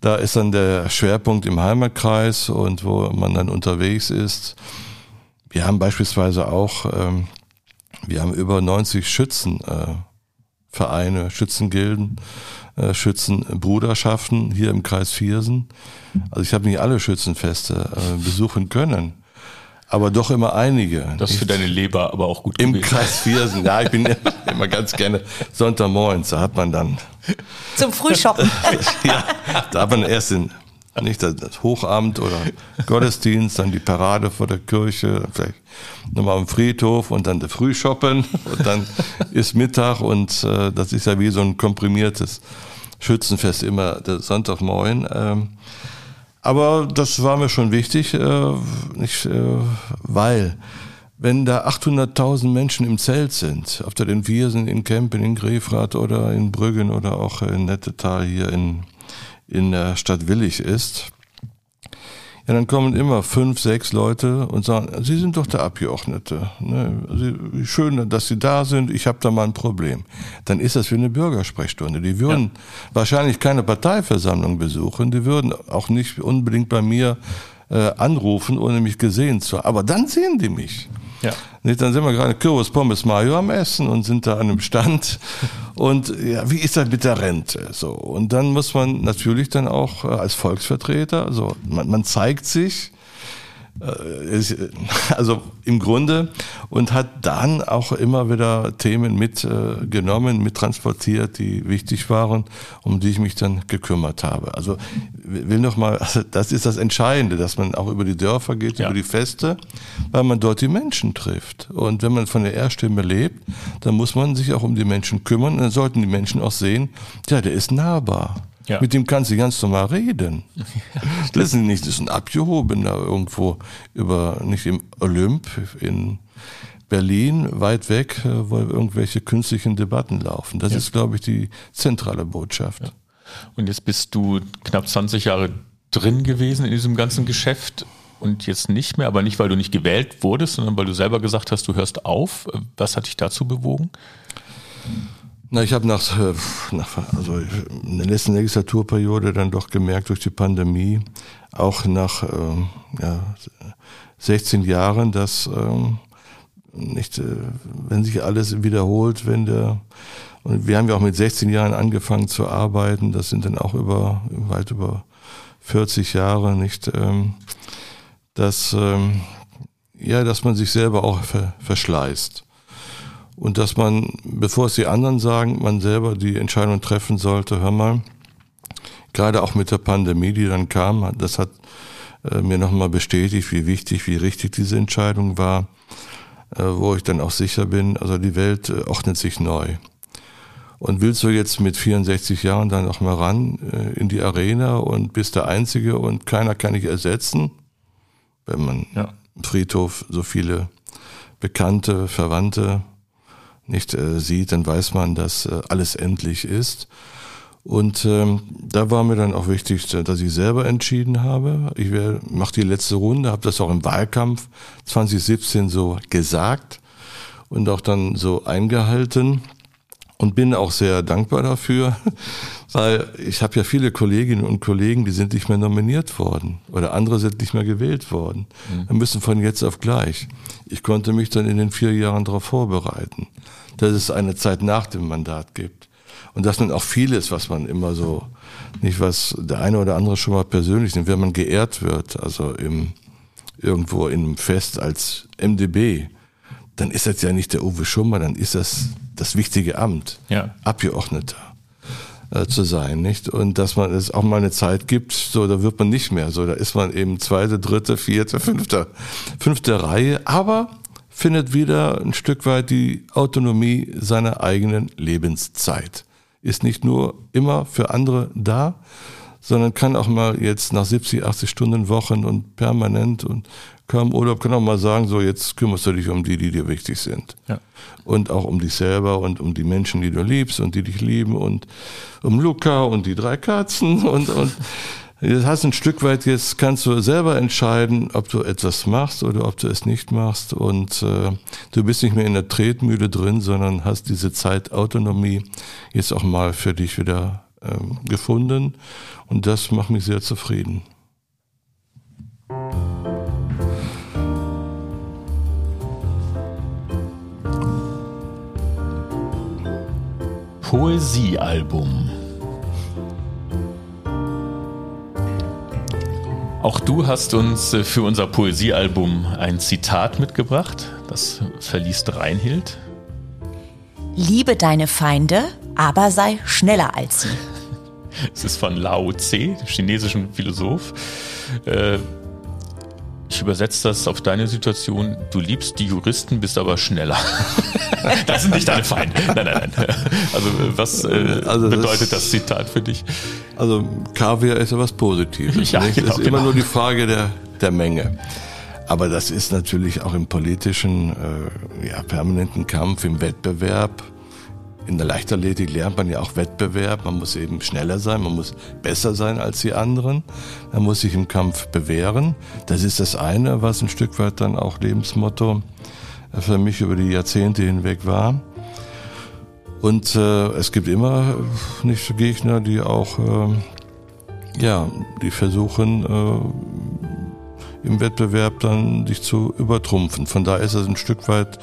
da ist dann der Schwerpunkt im Heimatkreis und wo man dann unterwegs ist. Wir haben beispielsweise auch, ähm, wir haben über 90 Schützen. Äh, Schützengilden, äh, Schützenbruderschaften hier im Kreis Viersen. Also ich habe nicht alle Schützenfeste äh, besuchen können, aber doch immer einige. Das ist für deine Leber aber auch gut. Im gewesen. Kreis Viersen, ja, ich bin immer ganz gerne Sonntagmorgens, da hat man dann... Zum Frühshoppen. ja, da hat man erst in nicht das, Hochamt oder Gottesdienst, dann die Parade vor der Kirche, vielleicht nochmal am Friedhof und dann der Frühshoppen und dann ist Mittag und äh, das ist ja wie so ein komprimiertes Schützenfest immer der Sonntagmorgen. Ähm, aber das war mir schon wichtig, äh, nicht, äh, weil wenn da 800.000 Menschen im Zelt sind, auf der den Viersen, in Kempen, in Grefrath oder in Brüggen oder auch in Nettetal hier in in der Stadt Willig ist, ja, dann kommen immer fünf, sechs Leute und sagen, Sie sind doch der Abgeordnete. Ne? Schön, dass Sie da sind, ich habe da mal ein Problem. Dann ist das wie eine Bürgersprechstunde. Die würden ja. wahrscheinlich keine Parteiversammlung besuchen, die würden auch nicht unbedingt bei mir äh, anrufen, ohne mich gesehen zu haben. Aber dann sehen die mich. Ja. Nicht, dann sind wir gerade Kürbis, Pommes, Mayo am Essen und sind da an einem Stand. Und ja, wie ist das mit der Rente? So. Und dann muss man natürlich dann auch äh, als Volksvertreter, also man, man zeigt sich, also im Grunde und hat dann auch immer wieder Themen mitgenommen, mit transportiert, die wichtig waren, um die ich mich dann gekümmert habe. Also will noch mal, also das ist das Entscheidende, dass man auch über die Dörfer geht, ja. über die Feste, weil man dort die Menschen trifft. Und wenn man von der Erstimme lebt, dann muss man sich auch um die Menschen kümmern. Und dann sollten die Menschen auch sehen, ja, der ist nahbar. Ja. Mit dem kannst du ganz normal reden. das ist nicht, das ist ein Abgehobener irgendwo über, nicht im Olymp in Berlin, weit weg, äh, wo irgendwelche künstlichen Debatten laufen. Das ja. ist, glaube ich, die zentrale Botschaft. Ja. Und jetzt bist du knapp 20 Jahre drin gewesen in diesem ganzen Geschäft und jetzt nicht mehr, aber nicht, weil du nicht gewählt wurdest, sondern weil du selber gesagt hast, du hörst auf. Was hat dich dazu bewogen? Na, ich habe nach, äh, nach, also in der letzten Legislaturperiode dann doch gemerkt durch die Pandemie, auch nach ähm, ja, 16 Jahren, dass ähm, nicht, äh, wenn sich alles wiederholt, wenn der und wir haben ja auch mit 16 Jahren angefangen zu arbeiten, das sind dann auch über weit über 40 Jahre, nicht, ähm, dass ähm, ja, dass man sich selber auch ver verschleißt und dass man, bevor es die anderen sagen, man selber die Entscheidung treffen sollte, hör mal, gerade auch mit der Pandemie, die dann kam, das hat äh, mir nochmal bestätigt, wie wichtig, wie richtig diese Entscheidung war, äh, wo ich dann auch sicher bin, also die Welt äh, ordnet sich neu. Und willst du jetzt mit 64 Jahren dann noch mal ran in die Arena und bist der Einzige und keiner kann dich ersetzen, wenn man ja. im Friedhof so viele Bekannte, Verwandte nicht äh, sieht, dann weiß man, dass äh, alles endlich ist. Und ähm, da war mir dann auch wichtig, dass ich selber entschieden habe. Ich mache die letzte Runde, habe das auch im Wahlkampf 2017 so gesagt und auch dann so eingehalten und bin auch sehr dankbar dafür, weil ich habe ja viele Kolleginnen und Kollegen, die sind nicht mehr nominiert worden oder andere sind nicht mehr gewählt worden. Mhm. Wir müssen von jetzt auf gleich. Ich konnte mich dann in den vier Jahren darauf vorbereiten dass es eine Zeit nach dem Mandat gibt. Und dass man auch vieles, was man immer so, nicht was der eine oder andere schon mal persönlich nimmt, wenn man geehrt wird, also im, irgendwo einem Fest als MDB, dann ist das ja nicht der Uwe Schummer, dann ist das das wichtige Amt, ja. Abgeordneter äh, zu sein, nicht? Und dass man es auch mal eine Zeit gibt, so da wird man nicht mehr, so da ist man eben zweite, dritte, vierte, fünfte, fünfte Reihe, aber findet wieder ein Stück weit die Autonomie seiner eigenen Lebenszeit. Ist nicht nur immer für andere da, sondern kann auch mal jetzt nach 70, 80 Stunden Wochen und permanent und kaum Urlaub kann auch mal sagen, so jetzt kümmerst du dich um die, die dir wichtig sind. Ja. Und auch um dich selber und um die Menschen, die du liebst und die dich lieben und um Luca und die drei Katzen und, und Du hast ein Stück weit jetzt, kannst du selber entscheiden, ob du etwas machst oder ob du es nicht machst. Und äh, du bist nicht mehr in der Tretmühle drin, sondern hast diese Zeitautonomie jetzt auch mal für dich wieder ähm, gefunden. Und das macht mich sehr zufrieden. Poesiealbum. Auch du hast uns äh, für unser Poesiealbum ein Zitat mitgebracht. Das verliest Reinhild. Liebe deine Feinde, aber sei schneller als sie. Es ist von Lao Tse, chinesischen Philosoph. Ich übersetze das auf deine Situation. Du liebst die Juristen, bist aber schneller. das sind nicht deine Feinde. Nein, nein, nein. Also was äh, also bedeutet das, das, Zitat für dich? Also Kaviar ist ja was Positives. Ja, nicht? Genau, ist immer genau. nur die Frage der, der Menge. Aber das ist natürlich auch im politischen, äh, ja, permanenten Kampf, im Wettbewerb in der Leichtathletik lernt man ja auch Wettbewerb. Man muss eben schneller sein, man muss besser sein als die anderen. Man muss sich im Kampf bewähren. Das ist das eine, was ein Stück weit dann auch Lebensmotto für mich über die Jahrzehnte hinweg war. Und äh, es gibt immer nicht Gegner, die auch, äh, ja, die versuchen, äh, im Wettbewerb dann dich zu übertrumpfen. Von daher ist es ein Stück weit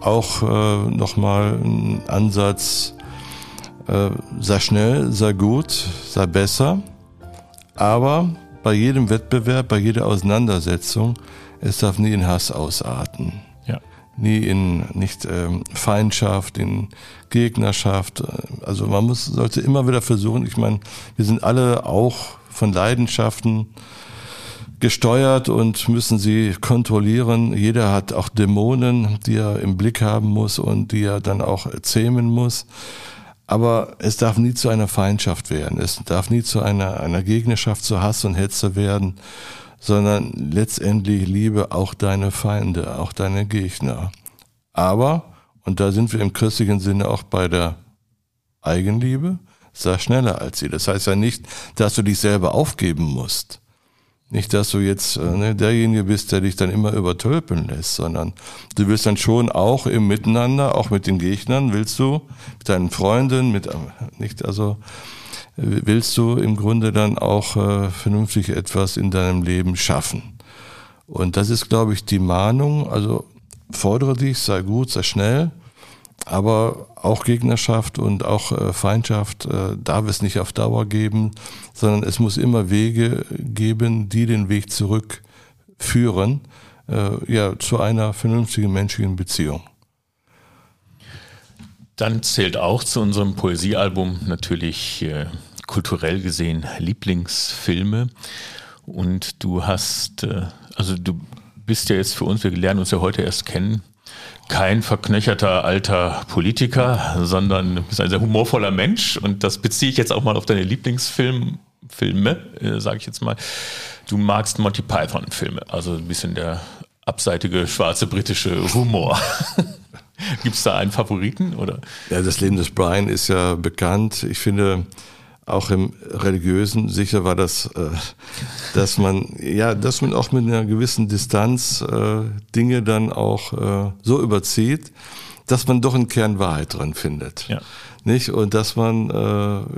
auch äh, nochmal ein Ansatz, äh, sei schnell, sei gut, sei besser, aber bei jedem Wettbewerb, bei jeder Auseinandersetzung, es darf nie in Hass ausarten. Ja. Nie in nicht ähm, Feindschaft, in Gegnerschaft. Also man muss sollte immer wieder versuchen. Ich meine, wir sind alle auch von Leidenschaften gesteuert und müssen sie kontrollieren. Jeder hat auch Dämonen, die er im Blick haben muss und die er dann auch zähmen muss. Aber es darf nie zu einer Feindschaft werden. Es darf nie zu einer, einer Gegnerschaft, zu Hass und Hetze werden, sondern letztendlich liebe auch deine Feinde, auch deine Gegner. Aber, und da sind wir im christlichen Sinne auch bei der Eigenliebe, sei schneller als sie. Das heißt ja nicht, dass du dich selber aufgeben musst. Nicht, dass du jetzt äh, ne, derjenige bist, der dich dann immer übertölpeln lässt, sondern du wirst dann schon auch im Miteinander, auch mit den Gegnern, willst du, mit deinen Freunden, mit, äh, nicht, also, äh, willst du im Grunde dann auch äh, vernünftig etwas in deinem Leben schaffen. Und das ist, glaube ich, die Mahnung, also fordere dich, sei gut, sei schnell, aber auch Gegnerschaft und auch äh, Feindschaft äh, darf es nicht auf Dauer geben, sondern es muss immer Wege geben, die den Weg zurückführen, äh, ja, zu einer vernünftigen menschlichen Beziehung. Dann zählt auch zu unserem Poesiealbum natürlich kulturell gesehen Lieblingsfilme. Und du hast, also du bist ja jetzt für uns, wir lernen uns ja heute erst kennen, kein verknöcherter alter Politiker, sondern du bist ein sehr humorvoller Mensch und das beziehe ich jetzt auch mal auf deine Lieblingsfilme, Filme, äh, sage ich jetzt mal. Du magst Monty Python-Filme, also ein bisschen der abseitige schwarze britische Humor. Gibt es da einen Favoriten oder? Ja, das Leben des Brian ist ja bekannt. Ich finde, auch im religiösen sicher war das, äh, dass man ja, dass man auch mit einer gewissen Distanz äh, Dinge dann auch äh, so überzieht, dass man doch einen Kern Wahrheit drin findet, Ja. nicht und dass man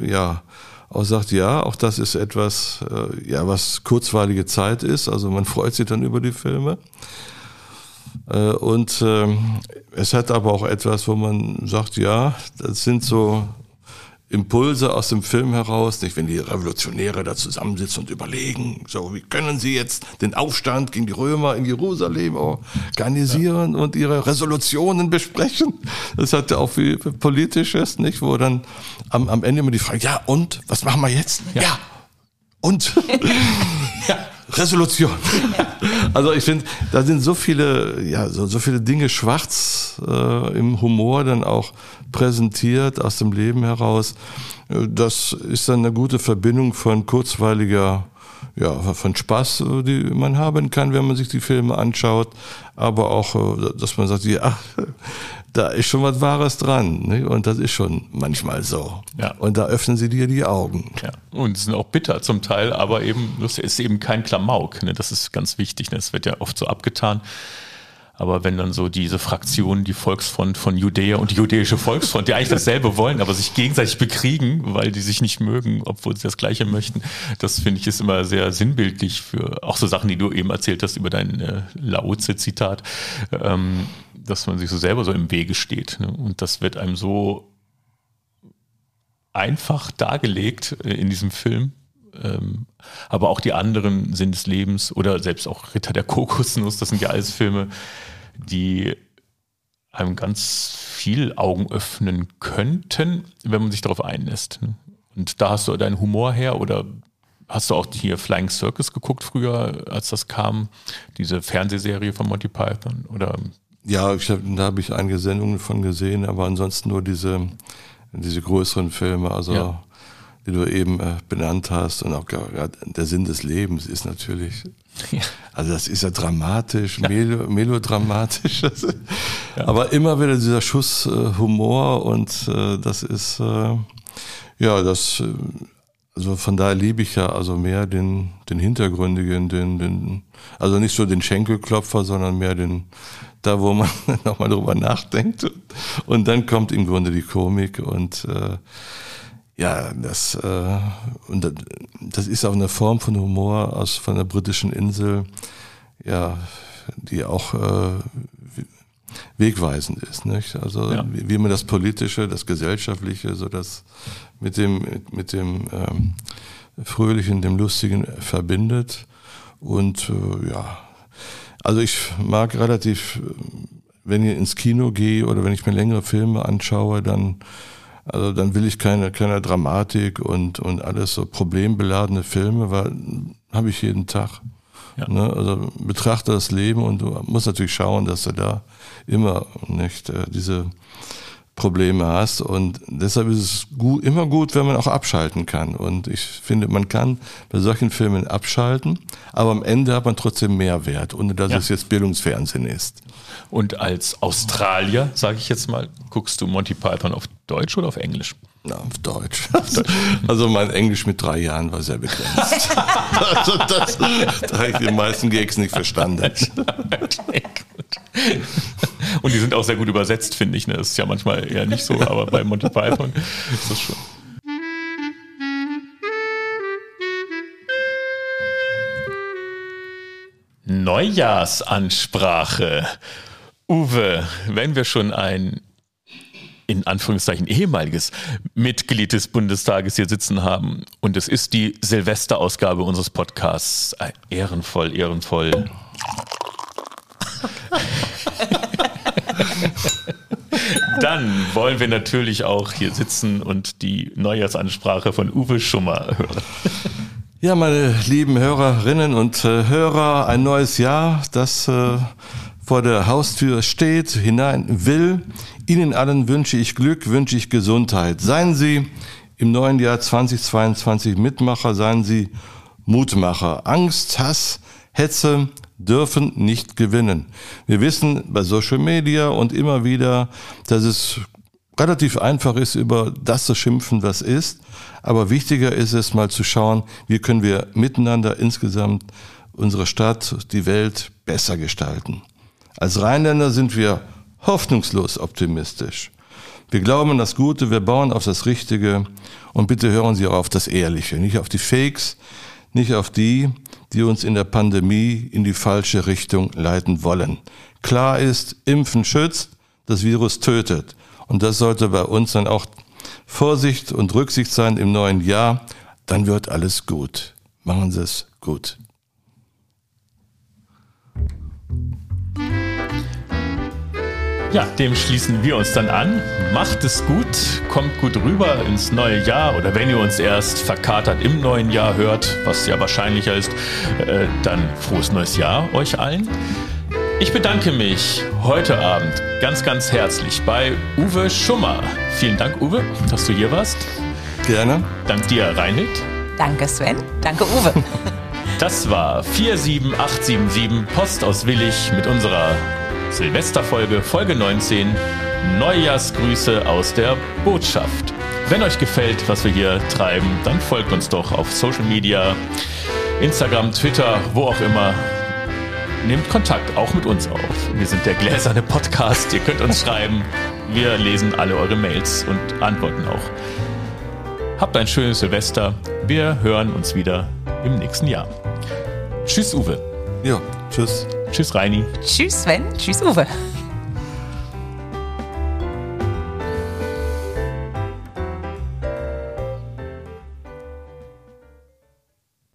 ja auch sagt, ja, auch das ist etwas, ja, was kurzweilige Zeit ist. Also man freut sich dann über die Filme. Und ähm, es hat aber auch etwas, wo man sagt, ja, das sind so Impulse aus dem Film heraus, nicht wenn die Revolutionäre da zusammensitzen und überlegen, so wie können sie jetzt den Aufstand gegen die Römer in Jerusalem organisieren und ihre Resolutionen besprechen. Das hat ja auch viel Politisches, nicht, wo dann am, am Ende immer die Frage, ja und, was machen wir jetzt? Ja, und? Resolution. Also ich finde, da sind so viele, ja, so, so viele Dinge schwarz äh, im Humor dann auch präsentiert aus dem Leben heraus. Das ist dann eine gute Verbindung von kurzweiliger, ja, von Spaß, die man haben kann, wenn man sich die Filme anschaut, aber auch, äh, dass man sagt, ja, da ist schon was Wahres dran, ne? und das ist schon manchmal so. Ja. Und da öffnen sie dir die Augen. Ja, und sind auch bitter zum Teil, aber eben, es ist eben kein Klamauk. Ne? Das ist ganz wichtig. Ne? Das wird ja oft so abgetan. Aber wenn dann so diese Fraktionen, die Volksfront von Judäa und die jüdische Volksfront, die eigentlich dasselbe wollen, aber sich gegenseitig bekriegen, weil die sich nicht mögen, obwohl sie das Gleiche möchten, das finde ich ist immer sehr sinnbildlich für auch so Sachen, die du eben erzählt hast über dein äh, Laoze-Zitat, ähm, dass man sich so selber so im Wege steht. Ne? Und das wird einem so einfach dargelegt äh, in diesem Film. Ähm, aber auch die anderen Sinn des Lebens oder selbst auch Ritter der Kokosnuss, das sind ja alles Filme, die einem ganz viel Augen öffnen könnten, wenn man sich darauf einlässt. Und da hast du deinen Humor her oder hast du auch hier Flying Circus geguckt früher, als das kam, diese Fernsehserie von Monty Python oder Ja, ich da habe ich einige Sendungen von gesehen, aber ansonsten nur diese, diese größeren Filme, also Ja. Die du eben äh, benannt hast. Und auch der Sinn des Lebens ist natürlich, Ja. also das ist ja dramatisch, melo, melodramatisch. Ist- Aber immer wieder dieser Schuss äh, Humor und äh, das ist, ja, das, also von daher liebe ich ja also mehr den, den Hintergründigen, den, den, also nicht so den Schenkelklopfer, sondern mehr den, da wo man nochmal drüber nachdenkt. Und dann kommt im Grunde die Komik und äh, ja, das, äh, und das- ist auch eine Form von Humor aus von der britischen Insel, ja, die auch äh, wegweisend ist, nicht? Also Ja. wie, wie man das Politische, das Gesellschaftliche, so das mit dem mit dem ähm, Fröhlichen, dem Lustigen verbindet. Und äh, ja, also ich mag relativ, wenn ich ins Kino gehe oder wenn ich mir längere Filme anschaue, dann also dann will ich keine, keine Dramatik und, und alles so problembeladene Filme, weil habe ich jeden Tag. Ja. Ne? Also betrachte das Leben und du musst natürlich schauen, dass du da immer nicht äh, diese Probleme hast. Und deshalb ist es gut, immer gut, wenn man auch abschalten kann. Und ich finde, man kann bei solchen Filmen abschalten, aber am Ende hat man trotzdem Mehrwert, ohne dass ja. es jetzt Bildungsfernsehen ist. Und als Australier, sage ich jetzt mal, guckst du Monty Python auf Deutsch oder auf Englisch? Na, auf Deutsch. Also mein Englisch mit drei Jahren war sehr begrenzt. also das, da habe ich die meisten Gags nicht verstanden. Okay, Und die sind auch sehr gut übersetzt, finde ich. Ne? Das ist ja manchmal eher nicht so, aber bei Monty Python ist das schon. Neujahrsansprache. Uwe, wenn wir schon ein in Anführungszeichen ehemaliges Mitglied des Bundestages hier sitzen haben und es ist die Silvesterausgabe unseres Podcasts. Äh, ehrenvoll, ehrenvoll. Dann wollen wir natürlich auch hier sitzen und die Neujahrsansprache von Uwe Schummer hören. Ja, meine lieben Hörerinnen und äh, Hörer, ein neues Jahr, das äh, vor der Haustür steht, hinein will. Ihnen allen wünsche ich Glück, wünsche ich Gesundheit. Seien Sie im neuen Jahr 2022 Mitmacher, seien Sie Mutmacher. Angst, Hass, Hetze dürfen nicht gewinnen. Wir wissen bei Social Media und immer wieder, dass es relativ einfach ist, über das zu schimpfen, was ist. Aber wichtiger ist es mal zu schauen, wie können wir miteinander insgesamt unsere Stadt, die Welt besser gestalten. Als Rheinländer sind wir hoffnungslos optimistisch. Wir glauben an das Gute, wir bauen auf das Richtige und bitte hören Sie auch auf das Ehrliche, nicht auf die Fakes, nicht auf die, die uns in der Pandemie in die falsche Richtung leiten wollen. Klar ist, Impfen schützt, das Virus tötet. Und das sollte bei uns dann auch Vorsicht und Rücksicht sein im neuen Jahr. Dann wird alles gut. Machen Sie es gut. Ja, dem schließen wir uns dann an. Macht es gut, kommt gut rüber ins neue Jahr oder wenn ihr uns erst verkatert im neuen Jahr hört, was ja wahrscheinlicher ist, äh, dann frohes neues Jahr euch allen. Ich bedanke mich heute Abend ganz, ganz herzlich bei Uwe Schummer. Vielen Dank, Uwe, dass du hier warst. Gerne. Dank dir, Reinhild. Danke, Sven. Danke, Uwe. Das war 47877 Post aus Willig mit unserer Silvesterfolge, Folge 19, Neujahrsgrüße aus der Botschaft. Wenn euch gefällt, was wir hier treiben, dann folgt uns doch auf Social Media, Instagram, Twitter, wo auch immer. Nehmt Kontakt auch mit uns auf. Wir sind der gläserne Podcast. Ihr könnt uns schreiben. Wir lesen alle eure Mails und antworten auch. Habt ein schönes Silvester. Wir hören uns wieder im nächsten Jahr. Tschüss, Uwe. Ja, tschüss. Tschüss, Reini. Tschüss, Sven. Tschüss, Uwe.